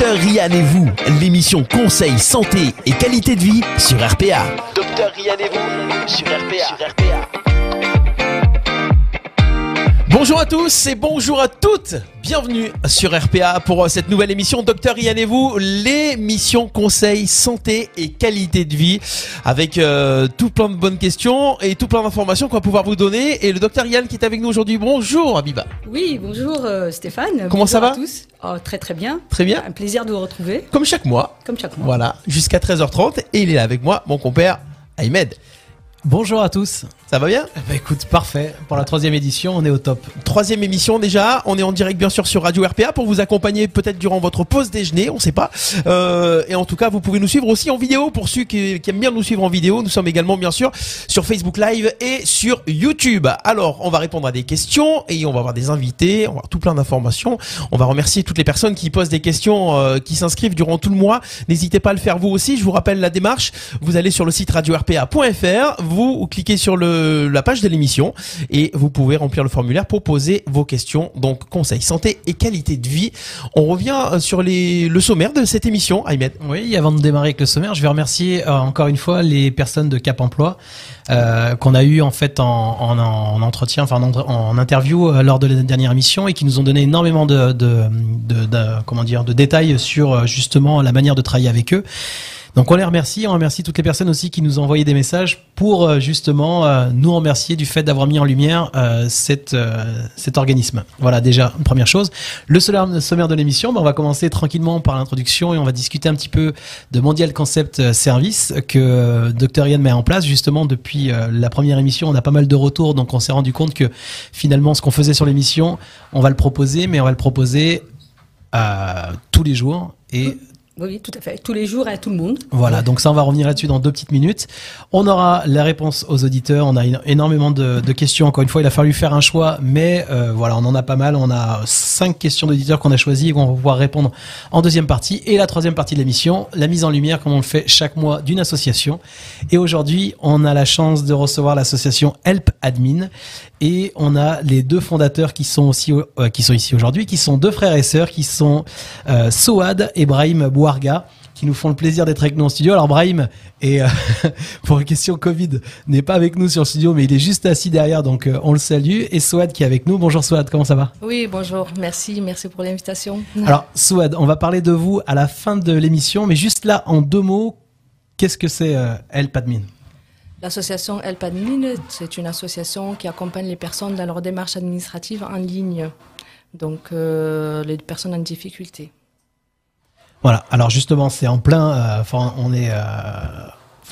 Docteur Rian et vous, l'émission Conseil, Santé et Qualité de Vie sur RPA. Docteur Rian et vous sur RPA. Bonjour à tous et bonjour à toutes. Bienvenue sur RPA pour euh, cette nouvelle émission Docteur Yann et vous, l'émission conseil santé et qualité de vie avec euh, tout plein de bonnes questions et tout plein d'informations qu'on va pouvoir vous donner et le docteur Yann qui est avec nous aujourd'hui. Bonjour Abiba. Oui, bonjour euh, Stéphane. Comment ça va? à tous oh, Très très bien. Très bien. Un plaisir de vous retrouver. Comme chaque mois. Comme chaque mois. Voilà, jusqu'à 13h30 et il est là avec moi, mon compère Ahmed. Bonjour à tous. Ça va bien Bah écoute, parfait. Pour la troisième édition, on est au top. Troisième émission déjà. On est en direct bien sûr sur Radio RPA pour vous accompagner peut-être durant votre pause déjeuner, on sait pas. Euh, et en tout cas, vous pouvez nous suivre aussi en vidéo pour ceux qui, qui aiment bien nous suivre en vidéo. Nous sommes également bien sûr sur Facebook Live et sur YouTube. Alors, on va répondre à des questions et on va avoir des invités, on va avoir tout plein d'informations. On va remercier toutes les personnes qui posent des questions, euh, qui s'inscrivent durant tout le mois. N'hésitez pas à le faire vous aussi. Je vous rappelle la démarche. Vous allez sur le site radio-rpa.fr, vous cliquez sur le, la page de l'émission et vous pouvez remplir le formulaire pour poser vos questions. Donc, conseil santé et qualité de vie. On revient euh, sur les, le sommaire de cette émission, Ahmed. Oui, avant de démarrer avec le sommaire, je vais remercier euh, encore une fois les personnes de Cap Emploi euh, qu'on a eu en fait en, en, en entretien, enfin en, interview euh, lors de la dernière émission et qui nous ont donné énormément de, de, de, de comment dire de détails sur justement la manière de travailler avec eux. Donc on les remercie, on remercie toutes les personnes aussi qui nous ont envoyé des messages pour euh, justement euh, nous remercier du fait d'avoir mis en lumière euh, euh, cet organisme. Voilà déjà une première chose. Le sommaire de l'émission, ben, on va commencer tranquillement par l'introduction et on va discuter un petit peu de Mondial Concept Service que Dr Yann met en place justement depuis la première émission. On a pas mal de retours donc on s'est rendu compte que finalement ce qu'on faisait sur l'émission, on va le proposer mais on va le proposer tous les jours et Oui, tout à fait. Tous les jours à tout le monde. voilà, donc ça, on va revenir là-dessus dans deux petites minutes. On aura la réponse aux auditeurs. On a éno- énormément de, questions. Encore une fois, il a fallu faire un choix, mais euh, voilà, on en a pas mal. On a cinq questions d'auditeurs qu'on a choisies et qu'on va pouvoir répondre en deuxième partie. Et la troisième partie de l'émission, la mise en lumière, comme on le fait chaque mois, d'une association. Et aujourd'hui, on a la chance de recevoir l'association Help Admin. Et on a les deux fondateurs qui sont aussi euh, qui sont ici aujourd'hui, qui sont deux frères et sœurs, qui sont euh, Soad et Brahim Qui nous font le plaisir d'être avec nous en studio. Alors Brahim est euh, pour une question Covid n'est pas avec nous sur le studio, mais il est juste assis derrière, donc euh, on le salue. Et Soad qui est avec nous. Bonjour Soad, comment ça va? Oui, bonjour, merci, merci pour l'invitation. Alors Soad, on va parler de vous à la fin de l'émission, mais juste là en deux mots, qu'est-ce que c'est euh, L'association Help Admin, c'est une association qui accompagne les personnes dans leur démarche administrative en ligne, donc euh, les personnes en difficulté. Voilà. Alors justement, c'est en plein. euh, Enfin, on est. euh,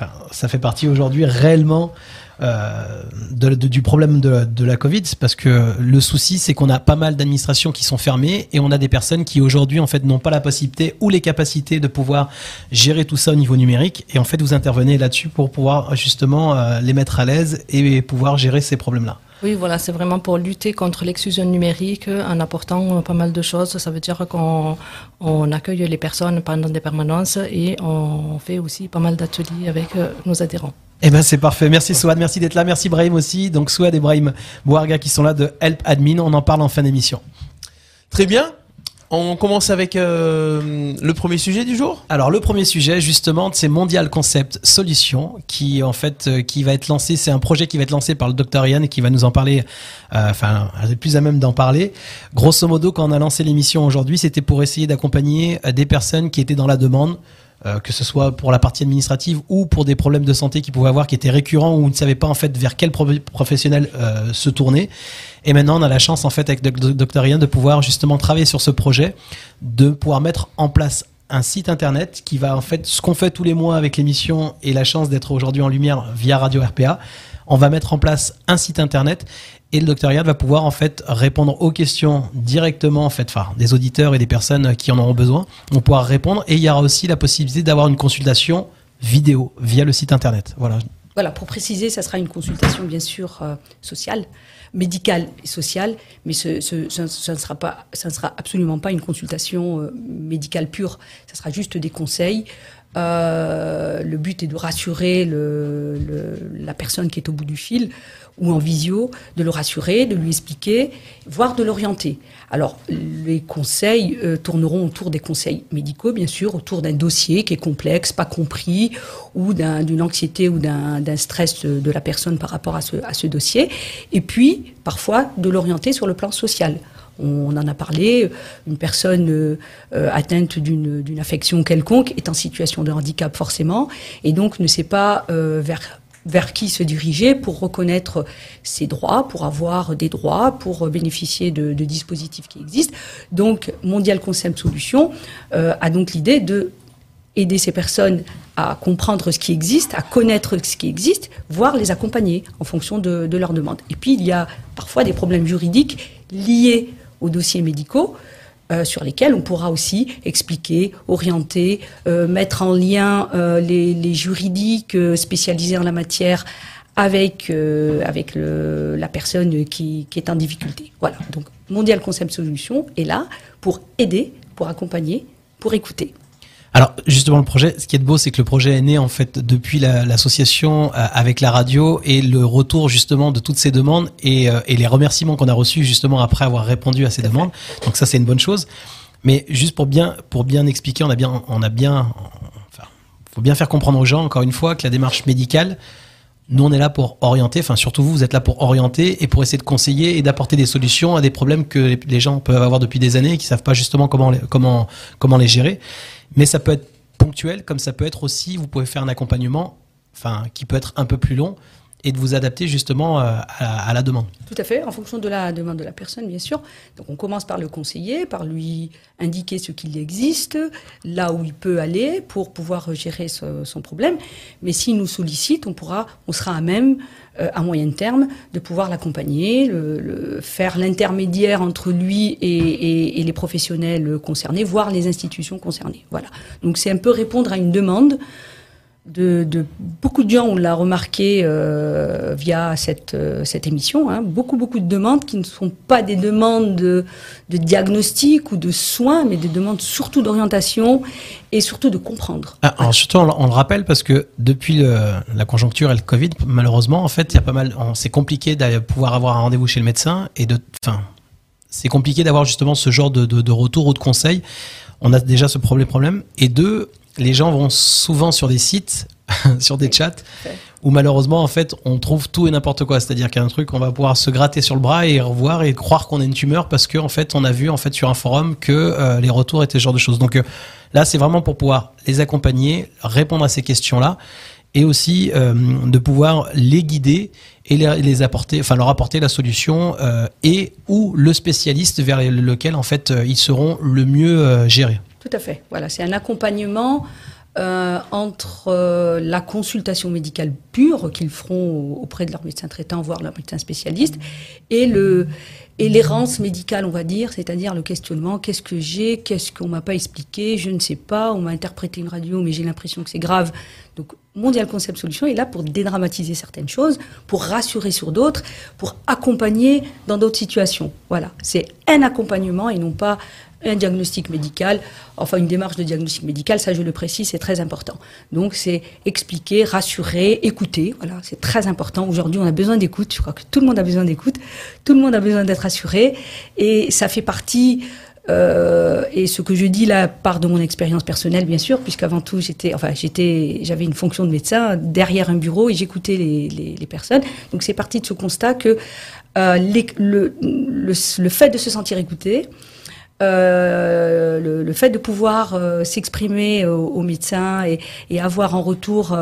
Enfin, ça fait partie aujourd'hui réellement euh, du problème de, de la Covid, parce que le souci, c'est qu'on a pas mal d'administrations qui sont fermées et on a des personnes qui aujourd'hui en fait n'ont pas la possibilité ou les capacités de pouvoir gérer tout ça au niveau numérique. Et en fait, vous intervenez là-dessus pour pouvoir justement euh, les mettre à l'aise et pouvoir gérer ces problèmes-là. Oui, voilà, c'est vraiment pour lutter contre l'exclusion numérique en apportant pas mal de choses. Ça veut dire qu'on on accueille les personnes pendant des permanences et on fait aussi pas mal d'ateliers avec euh, nos adhérents. Eh ben c'est parfait. Merci Souad, merci d'être là. Merci Brahim aussi. Donc Souad et Brahim Bouarga qui sont là de Help Admin. On en parle en fin d'émission. Très bien. On commence avec euh, le premier sujet du jour? Alors le premier sujet justement, c'est Mondial Concept Solution qui en fait euh, qui va être lancé. C'est un projet qui va être lancé par le docteur Yann et qui va nous en parler. euh, Enfin, plus à même d'en parler. Grosso modo, quand on a lancé l'émission aujourd'hui, c'était pour essayer d'accompagner des personnes qui étaient dans la demande. Euh, que ce soit pour la partie administrative ou pour des problèmes de santé qu'ils pouvaient avoir qui étaient récurrents ou on ne savait pas en fait vers quel pro- professionnel euh, se tourner. Et maintenant, on a la chance en fait avec Doc- Dr Yann de pouvoir justement travailler sur ce projet, de pouvoir mettre en place un site internet qui va en fait ce qu'on fait tous les mois avec l'émission et la chance d'être aujourd'hui en lumière via Radio RPA. On va mettre en place un site internet et le docteur Yad va pouvoir en fait répondre aux questions directement en fait, enfin des auditeurs et des personnes qui en auront besoin vont pouvoir répondre et il y aura aussi la possibilité d'avoir une consultation vidéo via le site internet. Voilà. Voilà, pour préciser, ça sera une consultation bien sûr euh, sociale, médicale et sociale, mais ce, ne sera pas, ça ne sera absolument pas une consultation euh, médicale pure. Ça sera juste des conseils Euh, le but est de rassurer la personne qui est au bout du fil ou en visio, de le rassurer, de lui expliquer, voire de l'orienter. Alors, les conseils euh, tourneront autour des conseils médicaux, bien sûr, autour d'un dossier qui est complexe, pas compris, ou d'une anxiété ou d'un stress de, la personne par rapport à ce, à ce dossier. Et puis, parfois, de l'orienter sur le plan social. On en a parlé, une personne euh, atteinte d'une affection quelconque est en situation de handicap forcément, et donc ne sait pas euh, vers vers qui se diriger pour reconnaître ses droits, pour avoir des droits, pour bénéficier de, dispositifs qui existent. Donc, Mondial Concept Solutions euh, a donc l'idée de aider ces personnes à comprendre ce qui existe, à connaître ce qui existe, voire les accompagner en fonction de, de leurs demandes. Et puis, il y a parfois des problèmes juridiques liés aux dossiers médicaux. Euh, sur lesquels on pourra aussi expliquer, orienter, euh, mettre en lien euh, les, juridiques spécialisés en la matière avec avec la personne qui, qui, est en difficulté. Voilà. Donc Mondial Concept Solution est là pour aider, pour accompagner, pour écouter. Alors justement le projet, ce qui est beau, c'est que le projet est né en fait depuis l'association euh, avec la radio et le retour justement de toutes ces demandes et, euh, et les remerciements qu'on a reçus justement après avoir répondu à ces demandes. Donc ça c'est une bonne chose. Mais juste pour bien pour bien expliquer, on a bien on a bien enfin faut bien faire comprendre aux gens encore une fois que la démarche médicale nous, on est là pour orienter, enfin surtout vous, vous êtes là pour orienter et pour essayer de conseiller et d'apporter des solutions à des problèmes que les gens peuvent avoir depuis des années et qui savent pas justement comment comment comment les gérer. Mais ça peut être ponctuel, comme ça peut être aussi, vous pouvez faire un accompagnement, enfin, qui peut être un peu plus long et de vous adapter justement euh, à, la demande. Tout à fait, en fonction de la demande de la personne, bien sûr. Donc on commence par le conseiller, par lui indiquer ce qu'il existe, là où il peut aller pour pouvoir gérer son problème. Mais s'il nous sollicite, on pourra, on sera à même euh, à moyen terme, de pouvoir l'accompagner, faire l'intermédiaire entre lui et, les professionnels concernés, voire les institutions concernées. Voilà. Donc c'est un peu répondre à une demande de, beaucoup de gens, on l'a remarqué euh, via cette, euh, cette émission, hein, beaucoup beaucoup de demandes qui ne sont pas des demandes de, diagnostic ou de soins, mais des demandes surtout d'orientation et surtout de comprendre. Ah, alors surtout, on, le rappelle parce que depuis la conjoncture et le Covid, malheureusement, en fait, il y a pas mal, c'est compliqué de pouvoir avoir un rendez-vous chez le médecin et de, enfin, c'est compliqué d'avoir justement ce genre de, retour ou de conseil. On a déjà ce problème, problème. Et deux, les gens vont souvent sur des sites, sur des chats, où malheureusement, en fait, on trouve tout et n'importe quoi. C'est-à-dire qu'il y a un truc, on va pouvoir se gratter sur le bras et revoir et croire qu'on a une tumeur parce qu'en en fait, on a vu en fait sur un forum que euh, les retours étaient ce genre de choses. Donc euh, là, c'est vraiment pour pouvoir les accompagner, répondre à ces questions-là et aussi euh, de pouvoir les guider et les, apporter, enfin leur apporter la solution et ou le spécialiste vers lequel en fait ils seront le mieux gérés. Tout à fait. C'est un accompagnement euh, entre euh, la consultation médicale pure qu'ils feront auprès de leur médecin traitant, voire leur médecin spécialiste, et le et l'errance médicale, on va dire, c'est-à-dire le questionnement qu'est-ce que j'ai, qu'est-ce qu'on m'a pas expliqué, je ne sais pas, on m'a interprété une radio, mais j'ai l'impression que c'est grave. Donc, Mondial Concept Solution est là pour dédramatiser certaines choses, pour rassurer sur d'autres, pour accompagner dans d'autres situations. Voilà, c'est un accompagnement et non pas un diagnostic médical, enfin une démarche de diagnostic médical, ça je le précise, c'est très important. Donc c'est expliquer, rassurer, écouter, voilà, c'est très important. Aujourd'hui on a besoin d'écoute, je crois que tout le monde a besoin d'écoute, tout le monde a besoin d'être rassuré, et ça fait partie euh, et ce que je dis là part de mon expérience personnelle, bien sûr, puisqu'avant tout, j'étais, enfin, j'étais, j'avais une fonction de médecin derrière un bureau et j'écoutais les, les, les, personnes. Donc, c'est parti de ce constat que euh, le, le, le, fait de se sentir écouté, euh, le, le, fait de pouvoir euh, s'exprimer aux, médecins et, et, avoir en retour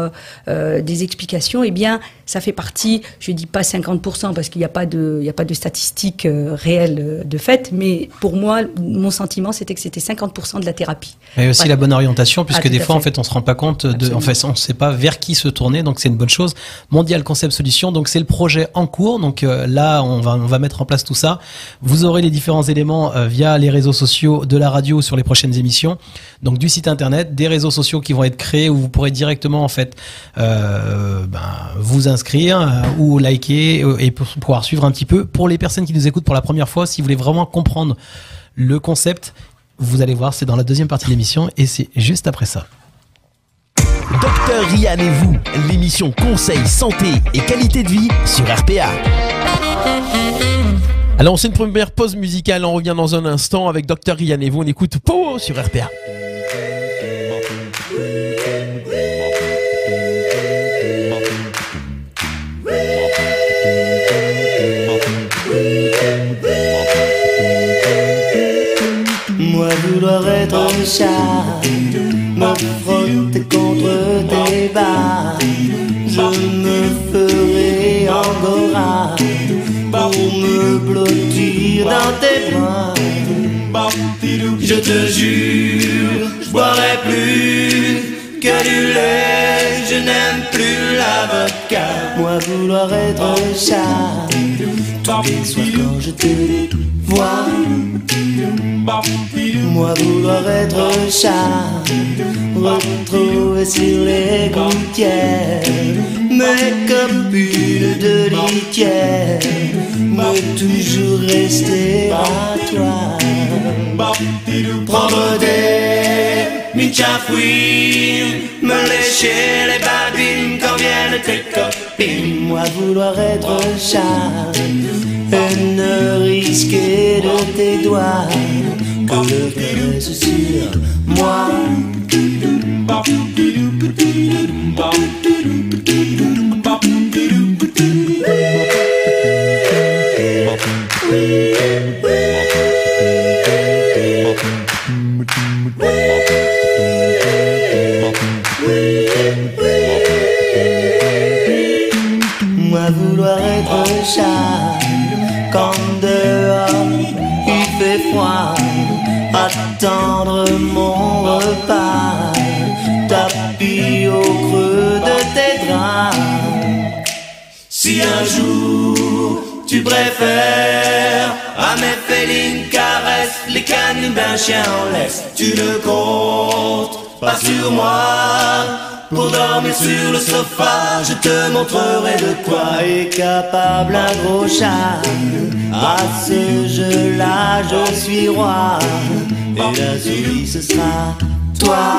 euh, des explications, eh bien, ça fait partie, je dis pas 50% parce qu'il n'y a pas de, il y a pas de statistiques réelles de fait, mais pour moi, mon sentiment, c'était que c'était 50% de la thérapie. Mais aussi la bonne orientation, puisque ah, des fois, en fait, on se rend pas compte de, en fait, on ne sait pas vers qui se tourner, donc c'est une bonne chose. Mondial Concept Solution, donc c'est le projet en cours, donc là, on va, on va mettre en place tout ça. Vous aurez les différents éléments via les réseaux sociaux, de la radio sur les prochaines émissions. Donc du site internet, des réseaux sociaux qui vont être créés où vous pourrez directement en fait euh, ben, vous inscrire euh, ou liker euh, et pour pouvoir suivre un petit peu. Pour les personnes qui nous écoutent pour la première fois, si vous voulez vraiment comprendre le concept, vous allez voir, c'est dans la deuxième partie de l'émission et c'est juste après ça. Docteur Rian et vous, l'émission Conseil, Santé et Qualité de Vie sur RPA. Alors fait une première pause musicale, on revient dans un instant avec Docteur Rian et vous, on écoute Po sur RPA. Moi vouloir être frotter contre tes bas, dans tes bras. Je te jure, je boirai plus que du lait, je n'aime plus la vodka. Moi vouloir être un chat, tous les soirs quand je te vois. Moi vouloir être chat, retrouver sur les gouttières mes copines de litière, me toujours rester à toi. Prendre des minchafouines, me lécher les babines quand viennent tes copines. Moi vouloir être chat, et ne risquer de tes doigts que le caresse sur moi. Moi attendre mon repas, tapis au creux de tes draps. Si un jour tu préfères à mes félines caresses les canines d'un chien en laisse, tu ne comptes pas sur moi. Pour dormir sur le sofa, je te montrerai de quoi est capable un gros chat. À ce jeu-là, je suis roi. Et la souris, ce sera toi.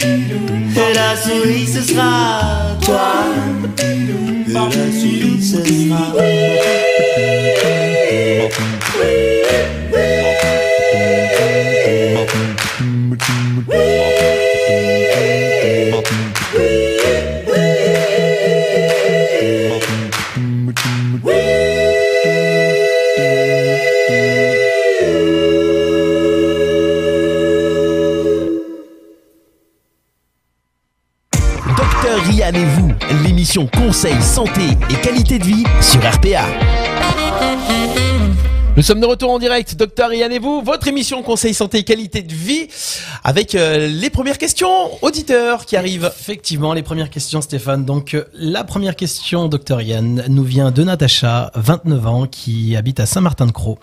Et la souris, ce sera toi. Et la souris, ce sera. L'émission Conseil, Santé et Qualité de Vie sur RPA. Nous sommes de retour en direct, Docteur Rian et vous, votre émission Conseil, Santé et Qualité de Vie, avec euh, les premières questions auditeurs qui arrivent. Effectivement, les premières questions, Stéphane. Donc, euh, la première question, docteur Yann, nous vient de Natacha, 29 ans, qui habite à Saint-Martin-de-Croix.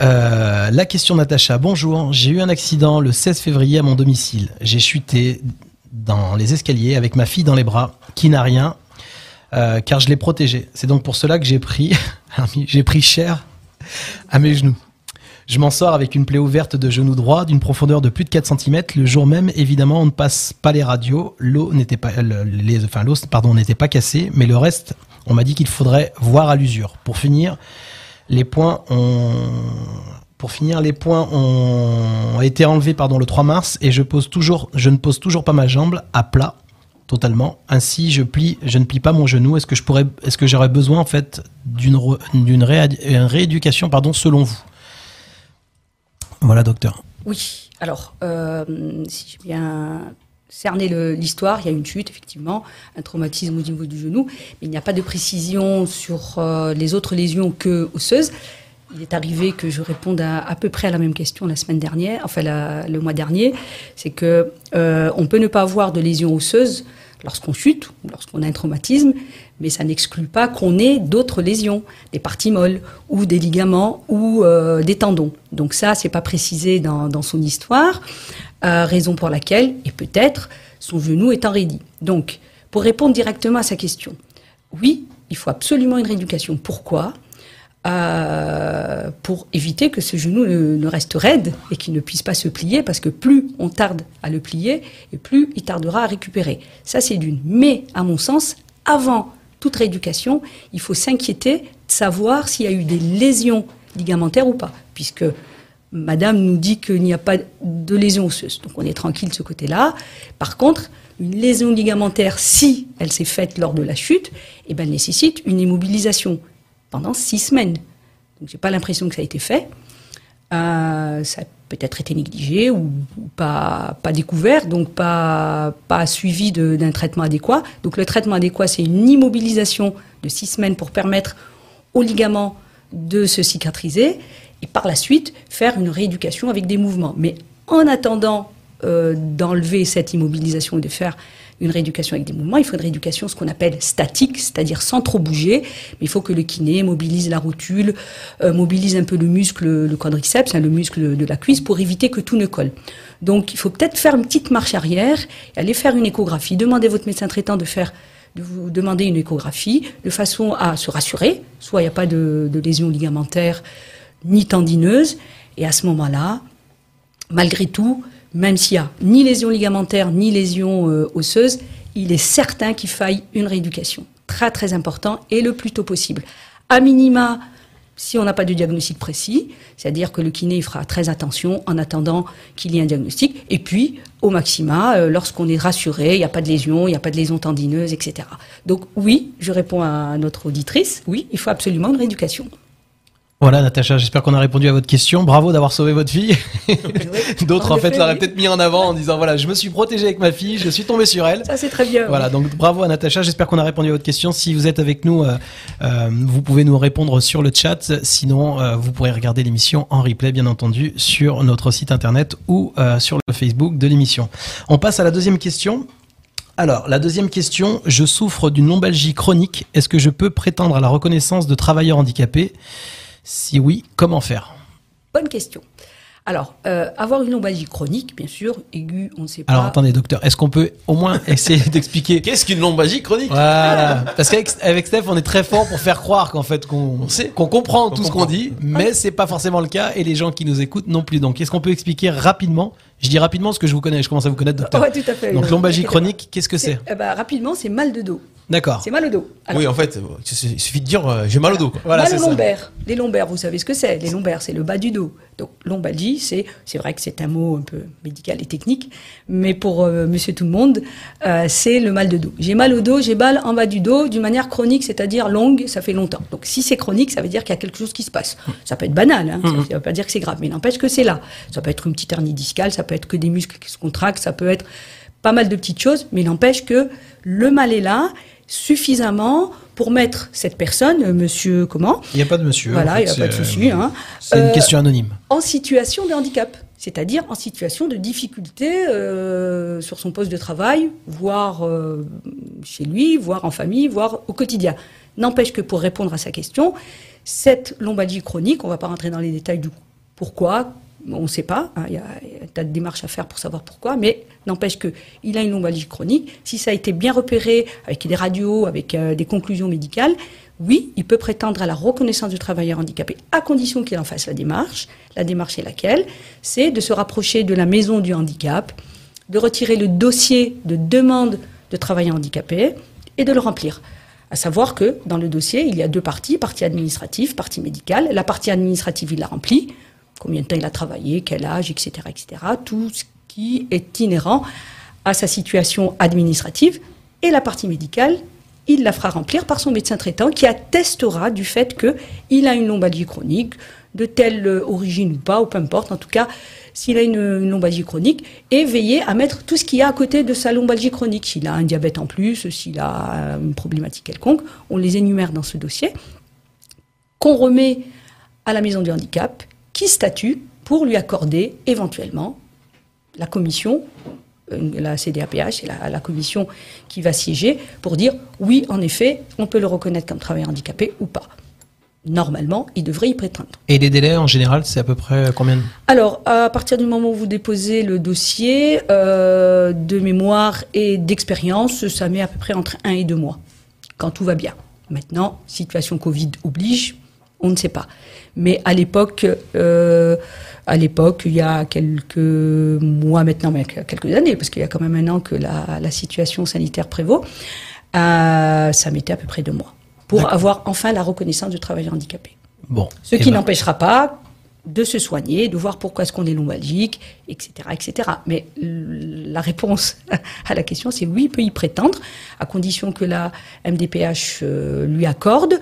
Euh, la question Natacha, bonjour, j'ai eu un accident le 16 février à mon domicile. J'ai chuté dans les escaliers avec ma fille dans les bras, qui n'a rien, euh, car je l'ai protégée. C'est donc pour cela que j'ai pris, j'ai pris cher à mes genoux. Je m'en sors avec une plaie ouverte de genou droit d'une profondeur de plus de 4 cm. Le jour même, évidemment, on ne passe pas les radios. L'eau n'était pas, le- les, enfin, l'eau, pardon, n'était pas cassée, mais le reste, on m'a dit qu'il faudrait voir à l'usure. Pour finir, les points ont, pour finir, les points ont été enlevés, pardon, le 3 mars et je pose toujours, je ne pose toujours pas ma jambe à plat, totalement. Ainsi, je plie, je ne plie pas mon genou. Est-ce que est-ce que j'aurais besoin, en fait, d'une, rééducation, pardon, selon vous? Voilà, docteur. Oui, alors, euh, si j'ai bien cerné l'histoire, il y a une chute, effectivement, un traumatisme au niveau du genou, mais il n'y a pas de précision sur euh, les autres lésions que osseuses. Il est arrivé que je réponde à, peu près à la même question la semaine dernière, enfin le mois dernier, c'est que euh, on peut ne pas avoir de lésions osseuses lorsqu'on chute ou lorsqu'on a un traumatisme, mais ça n'exclut pas qu'on ait d'autres lésions, des parties molles ou des ligaments ou euh, des tendons. Donc ça, c'est pas précisé dans, dans son histoire, euh, raison pour laquelle, et peut-être, son genou est enraidi. Donc, pour répondre directement à sa question, oui, il faut absolument une rééducation. Pourquoi? Euh, pour éviter que ce genou ne, reste raide et qu'il ne puisse pas se plier, parce que plus on tarde à le plier, et plus il tardera à récupérer. Ça, c'est d'une. Mais, à mon sens, avant toute rééducation, il faut s'inquiéter de savoir s'il y a eu des lésions ligamentaires ou pas, puisque Madame nous dit qu'il n'y a pas de lésion osseuse, donc on est tranquille de ce côté-là. Par contre, une lésion ligamentaire, si elle s'est faite lors de la chute, eh ben, nécessite une immobilisation pendant six semaines. Donc j'ai pas l'impression que ça a été fait. Euh, ça a peut-être été négligé ou, pas, découvert, donc pas, suivi d'un traitement adéquat. Donc le traitement adéquat, c'est une immobilisation de six semaines pour permettre aux ligaments de se cicatriser et par la suite faire une rééducation avec des mouvements. Mais en attendant euh, d'enlever cette immobilisation et de faire une rééducation avec des mouvements, il faut une rééducation ce qu'on appelle statique, c'est-à-dire sans trop bouger, mais il faut que le kiné mobilise la rotule, euh, mobilise un peu le muscle, le quadriceps, hein, le muscle de la cuisse, pour éviter que tout ne colle. Donc il faut peut-être faire une petite marche arrière, aller faire une échographie, demander à votre médecin traitant de faire de vous demander une échographie de façon à se rassurer, soit il n'y a pas de, de lésion ligamentaire ni tendineuse, et à ce moment-là, malgré tout, même s'il n'y a ni lésion ligamentaire ni lésion euh, osseuse, il est certain qu'il faille une rééducation. Très très important et le plus tôt possible. À minima, si on n'a pas de diagnostic précis, c'est-à-dire que le kiné fera très attention en attendant qu'il y ait un diagnostic. Et puis, au maxima, euh, lorsqu'on est rassuré, il n'y a pas de lésion, il n'y a pas de lésion tendineuse, etc. Donc oui, je réponds à notre auditrice, oui, il faut absolument une rééducation. Voilà, Natacha, j'espère qu'on a répondu à votre question. Bravo d'avoir sauvé votre fille. D'autres, en, fait, l'auraient oui. peut-être mis en avant en disant voilà, je me suis protégé avec ma fille, je suis tombé sur elle. Ça c'est très bien. Voilà, donc bravo à Natacha. J'espère qu'on a répondu à votre question. Si vous êtes avec nous, euh, euh, vous pouvez nous répondre sur le chat. Sinon, euh, vous pourrez regarder l'émission en replay, bien entendu, sur notre site internet ou sur le Facebook de l'émission. On passe à la deuxième question. Alors, la deuxième question, je souffre d'une lombalgie chronique. Est-ce que je peux prétendre à la reconnaissance de travailleur handicapé Si oui, comment faire? Bonne question. Alors, euh, avoir une lombalgie chronique, bien sûr, aiguë, on ne sait pas. Alors, attendez, docteur, est-ce qu'on peut au moins essayer d'expliquer Qu'est-ce qu'une lombalgie chronique? Voilà. Parce qu'avec avec Steph, on est très fort pour faire croire qu'en fait qu'on qu'on comprend tout ce qu'on dit, mais c'est pas forcément le cas et les gens qui nous écoutent non plus. Donc, est-ce qu'on peut expliquer rapidement? Je dis rapidement parce que je vous connais, je commence à vous connaître, docteur. Ouais, tout à fait. Donc, lombalgie chronique, qu'est-ce que c'est? Eh ben, rapidement, c'est mal de dos. D'accord. C'est mal au dos. Alors, Oui, en fait, il suffit de dire euh, j'ai mal au dos. Quoi. Voilà, mal au lombaire. Les lombaires, vous savez ce que c'est. Les lombaires, c'est le bas du dos. Donc, lombalgie, c'est, c'est vrai que c'est un mot un peu médical et technique, mais pour euh, monsieur tout le monde, euh, c'est le mal de dos. J'ai mal au dos, j'ai mal en bas du dos d'une manière chronique, c'est-à-dire longue, ça fait longtemps. Donc, si c'est chronique, ça veut dire qu'il y a quelque chose qui se passe. Ça peut être banal, hein, ça ne veut pas dire que c'est grave, mais n'empêche que c'est là. Ça peut être une petite hernie discale, ça peut être que des muscles qui se contractent, ça peut être pas mal de petites choses, mais n'empêche que le mal est là suffisamment pour mettre cette personne, euh, monsieur comment, Il n'y a pas de monsieur. voilà, en il n'y a pas de souci, euh, hein, C'est une Euh, question anonyme. en situation de handicap, c'est-à-dire en situation de difficulté euh, sur son poste de travail, voire euh, chez lui, voire en famille, voire au quotidien. N'empêche que pour répondre à sa question, cette lombalgie chronique, on ne va pas rentrer dans les détails du pourquoi, on ne sait pas, hein, il y a un tas de démarches à faire pour savoir pourquoi, mais n'empêche qu'il a une lombalgie chronique. Si ça a été bien repéré avec des radios, avec euh, des conclusions médicales, oui, il peut prétendre à la reconnaissance du travailleur handicapé à condition qu'il en fasse la démarche. La démarche est laquelle? C'est de se rapprocher de la maison du handicap, de retirer le dossier de demande de travailleur handicapé et de le remplir. À savoir que dans le dossier, il y a deux parties, partie administrative, partie médicale. La partie administrative, il la remplit, combien de temps il a travaillé, quel âge, etc., etc. Tout ce qui est inhérent à sa situation administrative. Et la partie médicale, il la fera remplir par son médecin traitant qui attestera du fait qu'il a une lombalgie chronique, de telle euh, origine ou pas, ou peu importe, en tout cas, s'il a une, lombalgie chronique, et veiller à mettre tout ce qu'il y a à côté de sa lombalgie chronique. S'il a un diabète en plus, s'il a euh, une problématique quelconque, on les énumère dans ce dossier, qu'on remet à la maison du handicap, qui statue pour lui accorder éventuellement la commission, euh, la CDAPH, c'est la, la commission qui va siéger pour dire oui, en effet, on peut le reconnaître comme travailleur handicapé ou pas. Normalement, il devrait y prétendre. Et les délais, en général, c'est à peu près combien de- Alors, à partir du moment où vous déposez le dossier euh, de mémoire et d'expérience, ça met à peu près entre un et deux mois, quand tout va bien. Maintenant, situation Covid oblige, On ne sait pas. Mais à l'époque, euh, à l'époque, il y a quelques mois maintenant, mais quelques années, parce qu'il y a quand même un an que la, la situation sanitaire prévaut, euh, ça mettait à peu près deux mois pour avoir enfin la reconnaissance du travailleur handicapé. Bon. Ce qui ben, n'empêchera pas de se soigner, de voir pourquoi est-ce qu'on est lombalgique, etc., etc. Mais la réponse à la question, c'est oui, il peut y prétendre, à condition que la MDPH euh, lui accorde.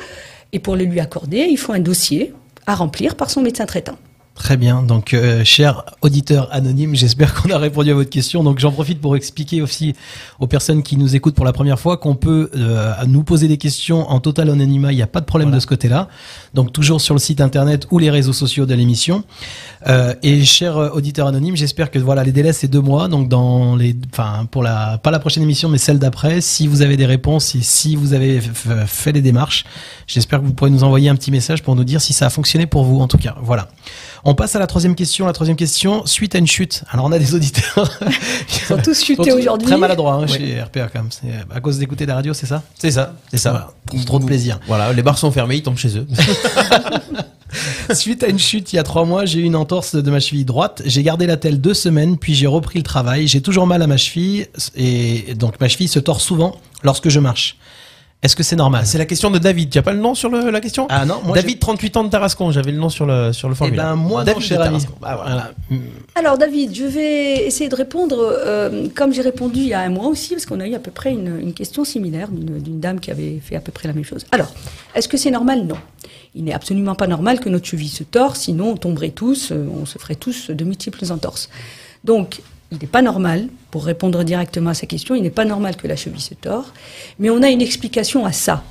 Et pour le lui accorder, il faut un dossier à remplir par son médecin traitant. Très bien. Donc, euh, cher auditeur anonyme, j'espère qu'on a répondu à votre question. Donc, j'en profite pour expliquer aussi aux personnes qui nous écoutent pour la première fois qu'on peut euh, nous poser des questions en total anonymat. Il n'y a pas de problème de ce côté-là. Donc, toujours sur le site internet ou les réseaux sociaux de l'émission. Euh, et cher euh, auditeur anonyme, j'espère que voilà, les délais c'est deux mois. Donc, dans les, enfin, pour la, pas la prochaine émission, mais celle d'après, si vous avez des réponses et si vous avez fait les démarches, j'espère que vous pourrez nous envoyer un petit message pour nous dire si ça a fonctionné pour vous. En tout cas, voilà. On passe à la troisième question. La troisième question, suite à une chute. Alors, on a des auditeurs. Ils sont tous chutés aujourd'hui. Très maladroits hein, Ouais. chez RPA quand même. C'est à cause d'écouter la radio, c'est ça? C'est ça, c'est ça. Voilà. Pour trop de plaisir. Voilà, les bars sont fermés, ils tombent chez eux. Suite à une chute il y a trois mois, j'ai eu une entorse de ma cheville droite. J'ai gardé la telle deux semaines, puis j'ai repris le travail. J'ai toujours mal à ma cheville et donc ma cheville se tord souvent lorsque je marche. Est-ce que c'est normal C'est la question de David. Tu as pas le nom sur le- la question Ah non, moi David, 38 ans de Tarascon. J'avais le nom sur le sur le Eh formulaire. ben moi, David non, cher de ami. Tarascon. Ah, voilà. Alors David, je vais essayer de répondre euh, comme j'ai répondu il y a un mois aussi, parce qu'on a eu à peu près une, une question similaire d'une d'une dame qui avait fait à peu près la même chose. Alors, est-ce que c'est normal? Non. Il n'est absolument pas normal que notre cheville se tord, sinon on tomberait tous, euh, on se ferait tous de multiples entorses. Donc, il n'est pas normal, pour répondre directement à sa question, il n'est pas normal que la cheville se tord, mais on a une explication à ça.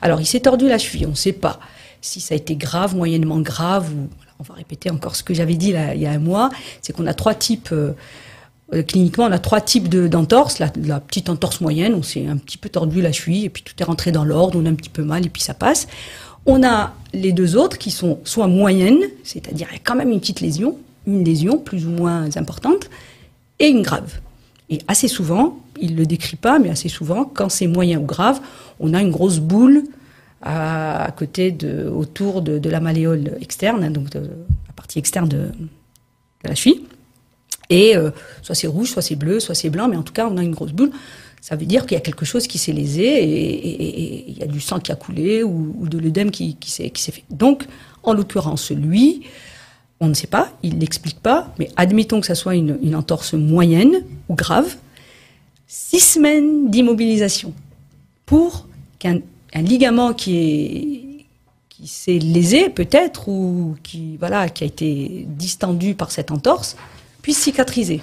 Alors, il s'est tordu la cheville, on ne sait pas si ça a été grave, moyennement grave, ou on va répéter encore ce que j'avais dit il y a un mois, c'est qu'on a trois types. euh, euh, cliniquement, on a trois types de- d'entorses. La, petite entorse moyenne, on s'est un petit peu tordu la cheville et puis tout est rentré dans l'ordre, on a un petit peu mal et puis ça passe. On a les deux autres qui sont soit moyennes, c'est-à-dire il y a quand même une petite lésion, une lésion plus ou moins importante, et une grave. Et assez souvent, il le décrit pas, mais assez souvent, quand c'est moyen ou grave, on a une grosse boule à, côté de, autour de, la malléole externe, hein, donc de, la partie externe de, la cheville. Et euh, soit c'est rouge, soit c'est bleu, soit c'est blanc, mais en tout cas, on a une grosse boule. Ça veut dire qu'il y a quelque chose qui s'est lésé et, il y a du sang qui a coulé ou, de l'œdème qui, qui s'est fait. Donc, en l'occurrence, lui, on ne sait pas, il ne l'explique pas, mais admettons que ça soit une, entorse moyenne ou grave, six semaines d'immobilisation pour qu'un un ligament qui est qui s'est lésé peut-être ou qui a été distendu par cette entorse puisse cicatriser.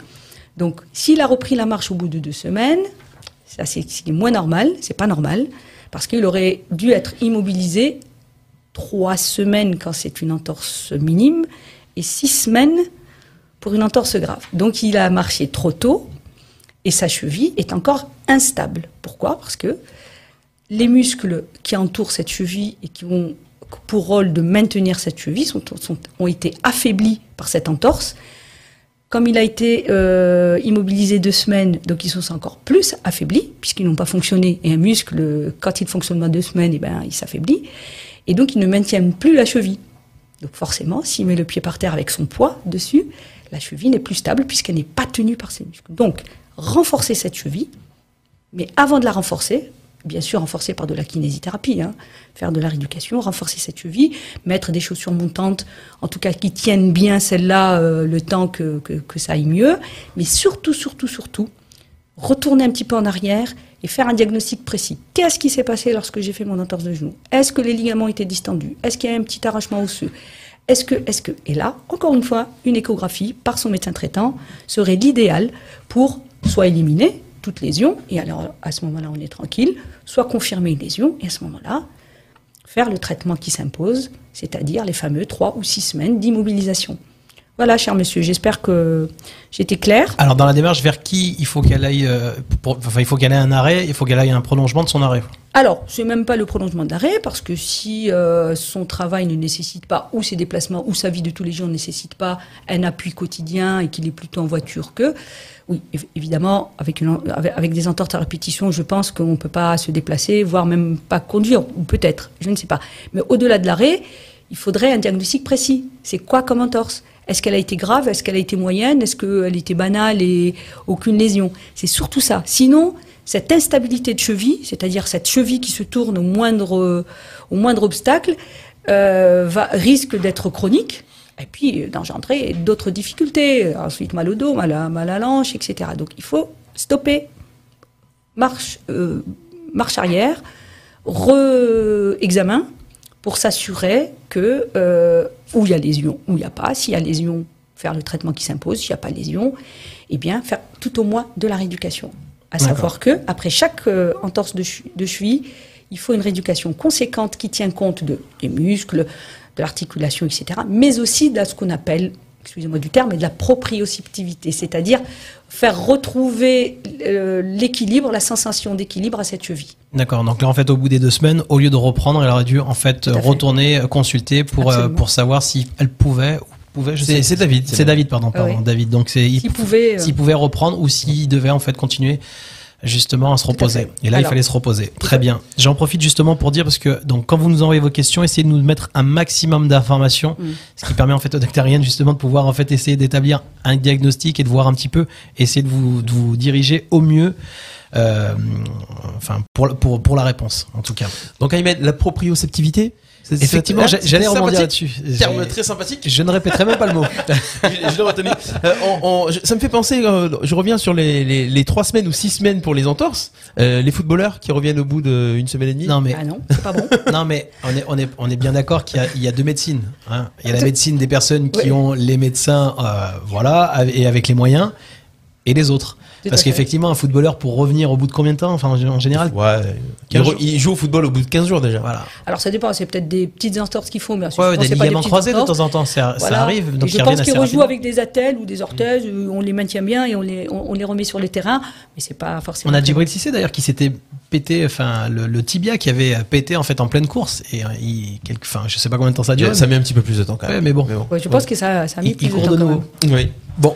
Donc, s'il a repris la marche au bout de deux semaines, ça c'est moins normal, c'est pas normal, parce qu'il aurait dû être immobilisé trois semaines quand c'est une entorse minime et six semaines pour une entorse grave. Donc, il a marché trop tôt et sa cheville est encore instable. Pourquoi? Parce que les muscles qui entourent cette cheville et qui ont pour rôle de maintenir cette cheville ont été affaiblis par cette entorse. Comme il a été euh, immobilisé deux semaines, donc ils sont encore plus affaiblis, puisqu'ils n'ont pas fonctionné. Et un muscle, quand il fonctionne pas deux semaines, eh ben, il s'affaiblit. Et donc, ils ne maintiennent plus la cheville. Donc forcément, s'il met le pied par terre avec son poids dessus, la cheville n'est plus stable puisqu'elle n'est pas tenue par ses muscles. Donc, renforcer cette cheville, mais avant de la renforcer, bien sûr renforcer par de la kinésithérapie, hein, faire de la rééducation, renforcer cette cheville, mettre des chaussures montantes, en tout cas qui tiennent bien celle-là euh, le temps que, que, que ça aille mieux, mais surtout, surtout, surtout, retourner un petit peu en arrière et faire un diagnostic précis. Qu'est-ce qui s'est passé lorsque j'ai fait mon entorse de genou Est-ce que les ligaments étaient distendus? Est-ce qu'il y a un petit arrachement osseux? Est-ce que, est-ce que, et là, encore une fois, une échographie par son médecin traitant serait l'idéal pour soit éliminer toute lésion, et alors à ce moment-là on est tranquille, soit confirmer une lésion, et à ce moment-là, faire le traitement qui s'impose, c'est-à-dire les fameux trois ou six semaines d'immobilisation. Voilà, cher monsieur, j'espère que j'étais claire. Alors dans la démarche, vers qui il faut qu'elle aille euh, pour- Enfin, il faut qu'elle ait un arrêt, il faut qu'elle aille un prolongement de son arrêt. Alors, c'est même pas le prolongement d'arrêt, parce que si euh, son travail ne nécessite pas, ou ses déplacements, ou sa vie de tous les jours ne nécessite pas un appui quotidien et qu'il est plutôt en voiture que, oui, év- évidemment, avec, une, avec, avec des entorses à répétition, je pense qu'on ne peut pas se déplacer, voire même pas conduire, ou peut-être, je ne sais pas. Mais au-delà de l'arrêt, il faudrait un diagnostic précis. C'est quoi comme entorse? Est-ce qu'elle a été grave? Est-ce qu'elle a été moyenne? Est-ce qu'elle était banale et aucune lésion? C'est surtout ça. Sinon, cette instabilité de cheville, c'est-à-dire cette cheville qui se tourne au moindre, obstacle, euh, risque d'être chronique et puis d'engendrer d'autres difficultés. Ensuite, mal au dos, mal à, mal à l'anche, etc. Donc il faut stopper, marche, euh, marche arrière, re-examen pour s'assurer que euh, où il y a lésion, où il n'y a pas. S'il y a lésion, faire le traitement qui s'impose. S'il n'y a pas lésion, eh bien faire tout au moins de la rééducation. À savoir que après chaque euh, entorse de, de, cheville, il faut une rééducation conséquente qui tient compte de, des muscles, de l'articulation, etc., mais aussi de ce qu'on appelle, excusez-moi du terme, mais de la proprioceptivité, c'est-à-dire faire retrouver euh, l'équilibre, la sensation d'équilibre à cette cheville. D'accord. Donc là, en fait, au bout des deux semaines, au lieu de reprendre, elle aurait dû en fait retourner euh, consulter pour euh, pour savoir si elle pouvait pouvait. C'est David. C'est David, pardon, pardon, David. Donc c'est s'il pouvait, s'il pouvait reprendre ou s'il devait en fait continuer justement à se reposer. et là, il fallait se reposer. Très bien. J'en profite justement pour dire parce que donc quand vous nous envoyez vos questions, essayez de nous mettre un maximum d'informations, mm. ce qui permet en fait aux doctariennes justement de pouvoir en fait essayer d'établir un diagnostic et de voir un petit peu, essayer de vous, de vous diriger au mieux. Euh, enfin pour, pour, pour la réponse en tout cas. Donc Ahmed, la proprioceptivité Effectivement, j'allais rebondir là-dessus. Terme très sympathique. Je ne répéterai même pas le mot. je, l'ai retenu. Euh, ça me fait penser, euh, je reviens sur les, les, les, trois semaines ou six semaines pour les entorses. Euh, les footballeurs qui reviennent au bout d'une semaine et demie. Non mais ah non, c'est pas bon. non mais on est on est on est bien d'accord qu'il y, y, a deux médecines. Hein. Il y a la médecine des personnes qui ont les médecins, euh, voilà, et avec les moyens, et les autres. Parce qu'effectivement, un footballeur, pour revenir au bout de combien de temps Enfin, en général Ouais. Il, joue au football au bout de 15 jours déjà. Voilà. Alors ça dépend, c'est peut-être des petites entorses qu'ils font, bien sûr. Ouais, des ligaments croisés de temps en temps, ça, arrive. Donc je pense qu'ils rejouent avec des attelles ou des orthèses, on les maintient bien et on les, on, les remet sur les terrains, mais c'est pas forcément. On a Djibril Cissé d'ailleurs qui s'était pété, enfin le, tibia qui avait pété en fait en pleine course et euh, il, enfin je sais pas combien de temps ça dure. Ça met un petit peu plus de temps quand même. mais bon. je pense que ça, ça a mis plus de temps. Quand Oui. Bon.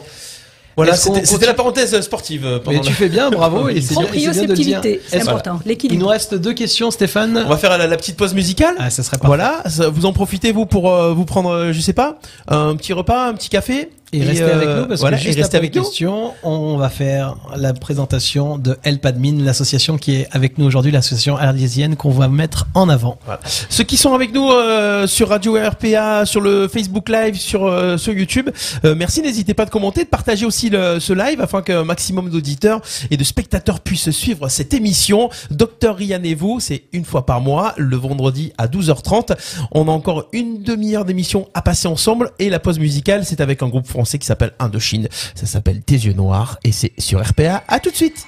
Voilà, c'était la parenthèse sportive. Euh, pendant Mais tu fais bien, bravo. et c'est Proprioceptivité, c'est important. L'équilibre. Il nous reste deux questions, Stéphane. On va faire la, petite pause musicale. Ah, ça serait parfait. Voilà, vous en profitez vous pour euh, vous prendre, euh, je sais pas, un petit repas, un petit café. Et, restez avec nous parce que juste après avec question, on va faire la présentation de Helpadmin, l'association qui est avec nous aujourd'hui, l'association arlésienne qu'on va mettre en avant. Voilà. Ceux qui sont avec nous euh, sur Radio RPA, sur le Facebook Live, sur euh, sur YouTube, euh, merci. N'hésitez pas de commenter, de partager aussi le, ce live afin qu'un maximum d'auditeurs et de spectateurs puissent suivre cette émission. Docteur Rian et vous, c'est une fois par mois, le vendredi à 12h30. On a encore une demi-heure d'émission à passer ensemble et la pause musicale, c'est avec un groupe français qui s'appelle Indochine. Ça s'appelle Tes yeux noirs et c'est sur RPA. À tout de suite.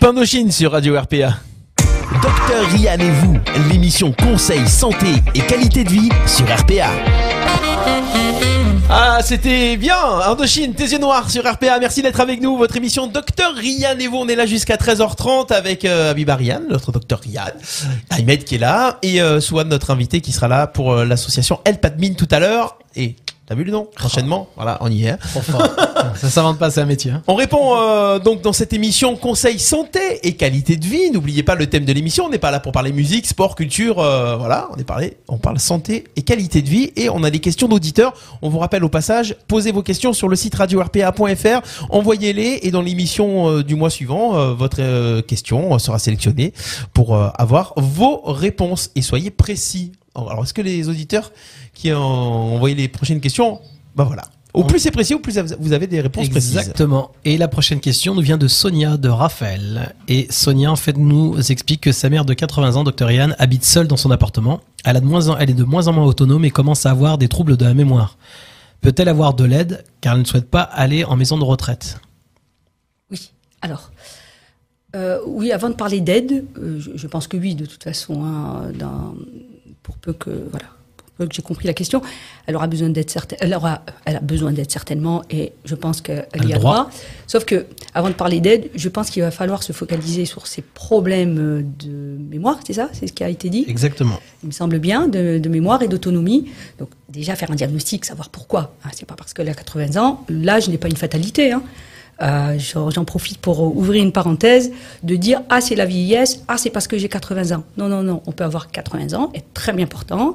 Groupe Indochine sur Radio RPA. Docteur Rian et vous, l'émission Conseil, Santé et Qualité de Vie sur RPA. Ah, c'était bien Indochine, tes yeux noirs sur RPA. Merci d'être avec nous. Votre émission Docteur Rian et vous, on est là jusqu'à 13h30 avec euh, notre Docteur Rian, Ahmed qui est là et euh, Swan, notre invité qui sera là pour euh, l'association Help Admin tout à l'heure. Et T'as vu le nom Enchaînement Voilà, on y est. Ça s'invente pas, c'est un métier. hein. On répond euh, donc dans cette émission conseil santé et qualité de vie. N'oubliez pas le thème de l'émission. On n'est pas là pour parler musique, sport, culture. euh, voilà, on est parlé, on parle santé et qualité de vie et on a des questions d'auditeurs. On vous rappelle au passage, posez vos questions sur le site radio-rpa.fr, envoyez-les et dans l'émission euh, du mois suivant, votre question sera sélectionnée pour avoir vos réponses et soyez précis. Alors, est-ce que les auditeurs qui ont envoyé les prochaines questions, bah voilà. Au plus c'est précis, au plus vous avez des réponses précises. Exactement. Et la prochaine question nous vient de Sonia de Raphaël. Et Sonia, en fait, nous explique que sa mère de 80 ans, Dr. Yann, habite seule dans son appartement. Elle, a de moins en- elle est de moins en moins autonome et commence à avoir des troubles de la mémoire. Peut-elle avoir de l'aide? Car elle ne souhaite pas aller en maison de retraite Oui. Alors, euh, oui, avant de parler d'aide, euh, je, je pense que oui, de toute façon, hein, dans- pour peu que voilà, pour peu que j'ai compris la question, elle aura besoin d'aide certain- elle aura, elle a besoin d'aide certainement, et je pense qu'elle Elle y a droit. droit. Sauf que, avant de parler d'aide, je pense qu'il va falloir se focaliser sur ses problèmes de mémoire, c'est ça, c'est ce qui a été dit? Exactement. il me semble bien, de, de mémoire et d'autonomie. Donc déjà faire un diagnostic, savoir pourquoi. Ah, c'est pas parce qu'elle a 80 ans, l'âge n'est pas une fatalité. Hein. Euh, j'en profite pour ouvrir une parenthèse, de dire ah c'est la vieillesse, ah c'est parce que j'ai 80 ans. Non non non, on peut avoir 80 ans, être très bien portant,